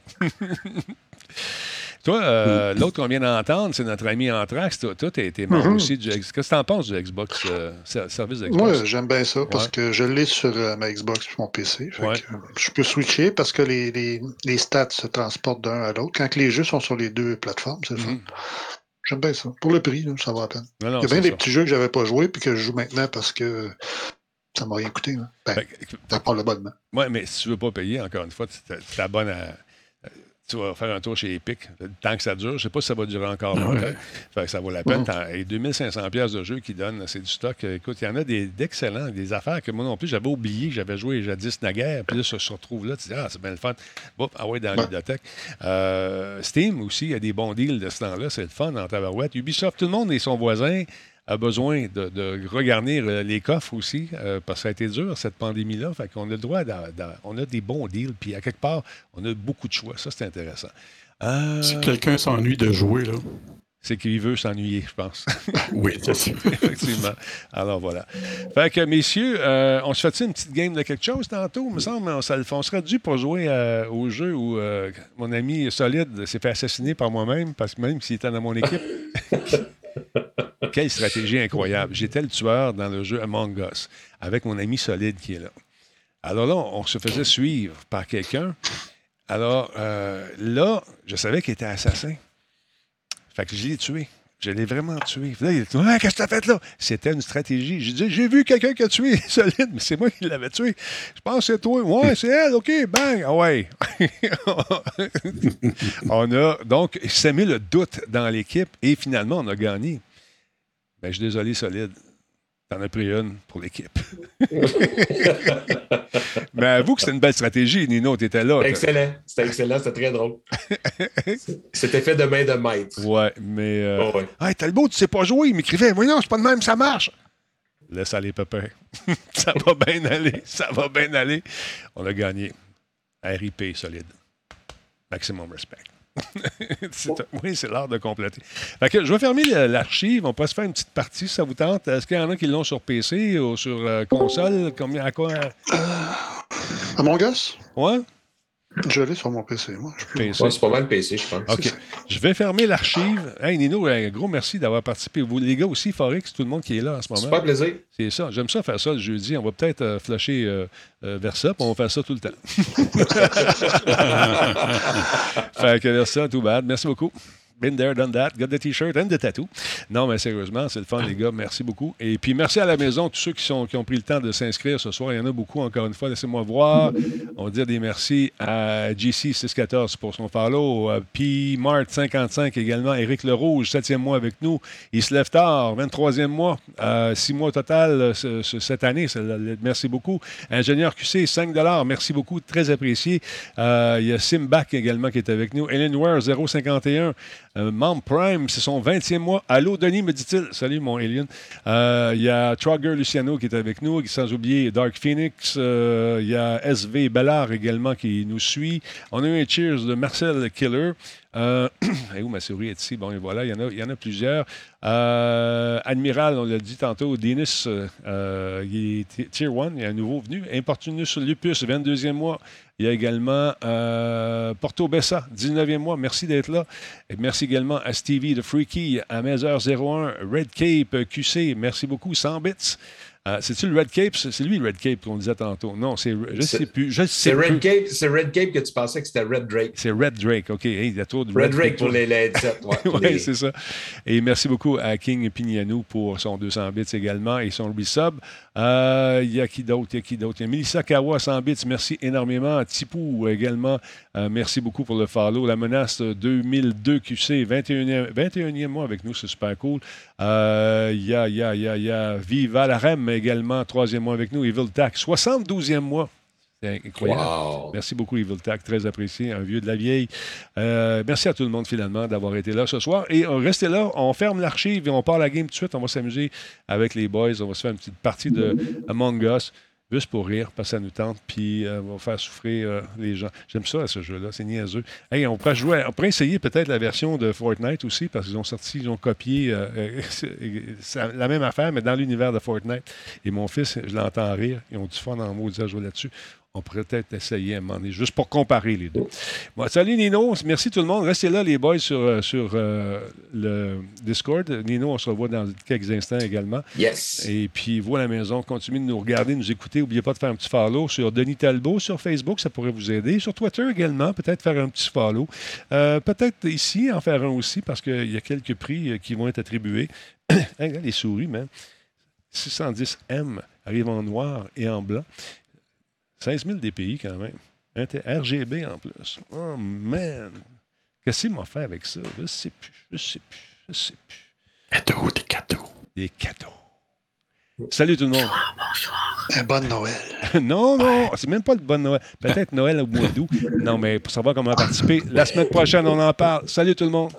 Toi, euh, l'autre qu'on vient d'entendre, c'est notre ami Anthrax. Toi, toi, t'es t'es membre Mhm. aussi du X- Qu'est-ce que t'en penses du Xbox, euh, ser- service de Xbox? Moi, j'aime bien ça parce que je l'ai sur euh, ma Xbox et mon PC. Fait Ouais. que, je peux switcher parce que les, les, les stats se transportent d'un à l'autre. Quand que les jeux sont sur les deux plateformes, c'est ça. Mhm. J'aime bien ça. Pour le prix, là, ça va à peine. Non, non, Il y a bien des ça. petits jeux que j'avais pas joués puis que je joue maintenant parce que ça m'a rien coûté. là. Ben, Fait à part l'abonnement. Oui, mais si tu veux pas payer, encore une fois, tu tu t'abonnes à. Euh, Tu vas faire un tour chez Epic. Tant que ça dure, je ne sais pas si ça va durer encore longtemps. Ouais. Fait que ça vaut la peine. Mhm. T'en- Et 2500 pièces de jeu qui donnent, c'est du stock. Écoute, il y en a des- d'excellents, des affaires que moi non plus, j'avais oublié que j'avais joué jadis naguère. Puis là, ça se retrouve là. Tu dis, ah, c'est bien le fun. Bon, ah ouais, dans la Ouais. bibliothèque. Euh, Steam aussi, il y a des bons deals de ce temps-là. C'est le fun en tabarouette. Ubisoft, tout le monde et son voisin a besoin de, de regarnir euh, les coffres aussi, euh, parce que ça a été dur, cette pandémie-là. Fait qu'on a le droit, on a des bons deals, puis à quelque part, on a beaucoup de choix. Ça, c'est intéressant. Euh, Si quelqu'un s'ennuie de jouer, là. c'est qu'il veut s'ennuyer, je pense. Oui, c'est ça. Effectivement. Alors voilà. Fait que, messieurs, euh, on se fait une petite game de quelque chose tantôt, il me semble. On, ça- on serait dû pour jouer au jeu où mon ami Solide s'est fait assassiner par moi-même, parce que même s'il était dans mon équipe. Quelle stratégie incroyable. J'étais le tueur dans le jeu Among Us, avec mon ami Solide qui est là. Alors là, on se faisait suivre par quelqu'un. Alors euh, là, je savais qu'il était assassin. Fait que je l'ai tué. Je l'ai vraiment tué. Là, il dit Ouais, Qu'est-ce que tu as fait là? C'était une stratégie. J'ai J'ai vu quelqu'un qui a tué Solide, mais c'est moi qui l'avais tué. Je pense que c'est toi. Ouais, c'est elle. OK, bang. Ah ouais. on a donc semé le doute dans l'équipe et finalement, on a gagné. Ben, je suis désolé, Solide. T'en as pris une pour l'équipe. Mais avoue que c'était une belle stratégie, Nino. T'étais là. Excellent. C'était excellent. C'était très drôle. C'était fait de main de maître. Ouais, mais. euh, Oh, ouais. Hey, Talbot, tu sais pas jouer. Il m'écrivait. Moi, non, c'est pas de même, ça marche. Laisse aller, papa. ça va bien aller. Ça va bien aller. On a gagné. RIP solide. Maximum respect. Oui, c'est l'art de compléter. Fait que je vais fermer l'archive. On peut se faire une petite partie si ça vous tente. Est-ce qu'il y en a qui l'ont sur PC ou sur euh, console? Combien à quoi? À mon gosse, Ouais? Je l'ai sur mon PC. Moi, je peux- PC. Ouais, c'est pas mal PC, je pense. OK. Je vais fermer l'archive. Hey, Nino, un gros merci d'avoir participé. Vous, les gars aussi, Forex, tout le monde qui est là en ce moment. Super plaisir. C'est ça. J'aime ça faire ça le jeudi. On va peut-être euh, flasher euh, euh, vers ça, puis on va faire ça tout le temps. fait que vers ça, tout bad. Merci beaucoup. Been there, done that. Got the t-shirt and the tattoo. Non, mais sérieusement, c'est le fun, les gars. Merci beaucoup. Et puis, merci à la maison, tous ceux qui, sont, qui ont pris le temps de s'inscrire ce soir. Il y en a beaucoup, encore une fois. Laissez-moi voir. On va dire des merci à GC614 pour son follow. P. Mart55 également. Éric Le Rouge, 7e mois avec nous. Il se lève tard, 23e mois. Euh, 6 mois au total euh, ce- ce- cette année. Merci beaucoup. Ingénieur QC, 5 Merci beaucoup. Très apprécié. Euh, il y a Simback également qui est avec nous. Ellen Ware, 051. Euh, Prime, c'est son 20e mois. Allô, Denis, me dit-il. Salut, mon Alien. Euh, il y a Trogger Luciano qui est avec nous, sans oublier Dark Phoenix. Euh, il y a SV Ballard également qui nous suit. On a eu un cheers de Marcel Killer. Euh, et où ma souris est ici? Bon, voilà, il y en a, plusieurs. Euh, Admiral, on l'a dit tantôt, Denis, euh, euh, il est Tier 1, il y a un nouveau venu. Importunus Lupus, 22e mois. Il y a également euh, Porto Bessa, 19e mois. Merci d'être là. Et merci également à Stevie de Freaky, à Mazer01, Red Cape QC. Merci beaucoup. 100 bits. Euh, C'est-tu le Red Cape? C'est lui le Red Cape qu'on disait tantôt. Non, c'est. Je ne sais plus. Je sais C'est plus. Red Cape, c'est Red Cape que tu pensais que c'était Red Drake. C'est Red Drake. OK. Hey, il y a trop de Red Drake pour les pour Oui, les- c'est ça. Et merci beaucoup à King Pignanou pour son 200 bits également et son resub. Euh, Il y a qui d'autre? Il y a qui d'autre? Il y a Melissa Kawa, 100 bits. Merci énormément. Tipou également. euh, merci beaucoup pour le follow. La menace 2002 QC, 21e, 21e mois avec nous. C'est super cool. Il y a, il y a, il y a, il y a Viva la Rem également, troisième mois avec nous. Evil Tax, 72e mois. C'est incroyable. Wow. Merci beaucoup, Evil Tac, très apprécié, un vieux de la vieille. Euh, merci à tout le monde, finalement, d'avoir été là ce soir. Et euh, restez là, on ferme l'archive et on part la game tout de suite. On va s'amuser avec les boys. On va se faire une petite partie de Among Us, juste pour rire, parce que ça nous tente. Puis euh, on va faire souffrir euh, les gens. J'aime ça, ce jeu-là, c'est niaiseux. Hey, on pourrait jouer, on essayer peut-être la version de Fortnite aussi, parce qu'ils ont sorti, ils ont copié euh, la même affaire, mais dans l'univers de Fortnite. Et mon fils, je l'entends rire. Ils ont du fun en mots à jouer là-dessus. On pourrait peut-être essayer à un moment donné, juste pour comparer les deux. Bon, salut Nino, merci tout le monde. Restez là, les boys, sur, euh, sur euh, le Discord. Nino, on se revoit dans quelques instants également. Yes. Et puis, vous à la maison, continuez de nous regarder, de nous écouter. N'oubliez pas de faire un petit follow sur Denis Talbot sur Facebook, ça pourrait vous aider. Sur Twitter également, peut-être faire un petit follow. Euh, peut-être ici, en faire un aussi, parce qu'il y a quelques prix qui vont être attribués. Les souris, man. 610M arrive en noir et en blanc. 16 000 DPI quand même. Inter- RGB en plus. Oh man! Qu'est-ce qu'il m'a fait avec ça? Je sais plus. Je sais plus. Je sais plus. Des cadeaux. Des cadeaux. Salut tout le monde. Un bon Noël. non, non, c'est même pas le bon Noël. Peut-être Noël au mois d'août. Non, mais pour savoir comment participer, la semaine prochaine, on en parle. Salut tout le monde.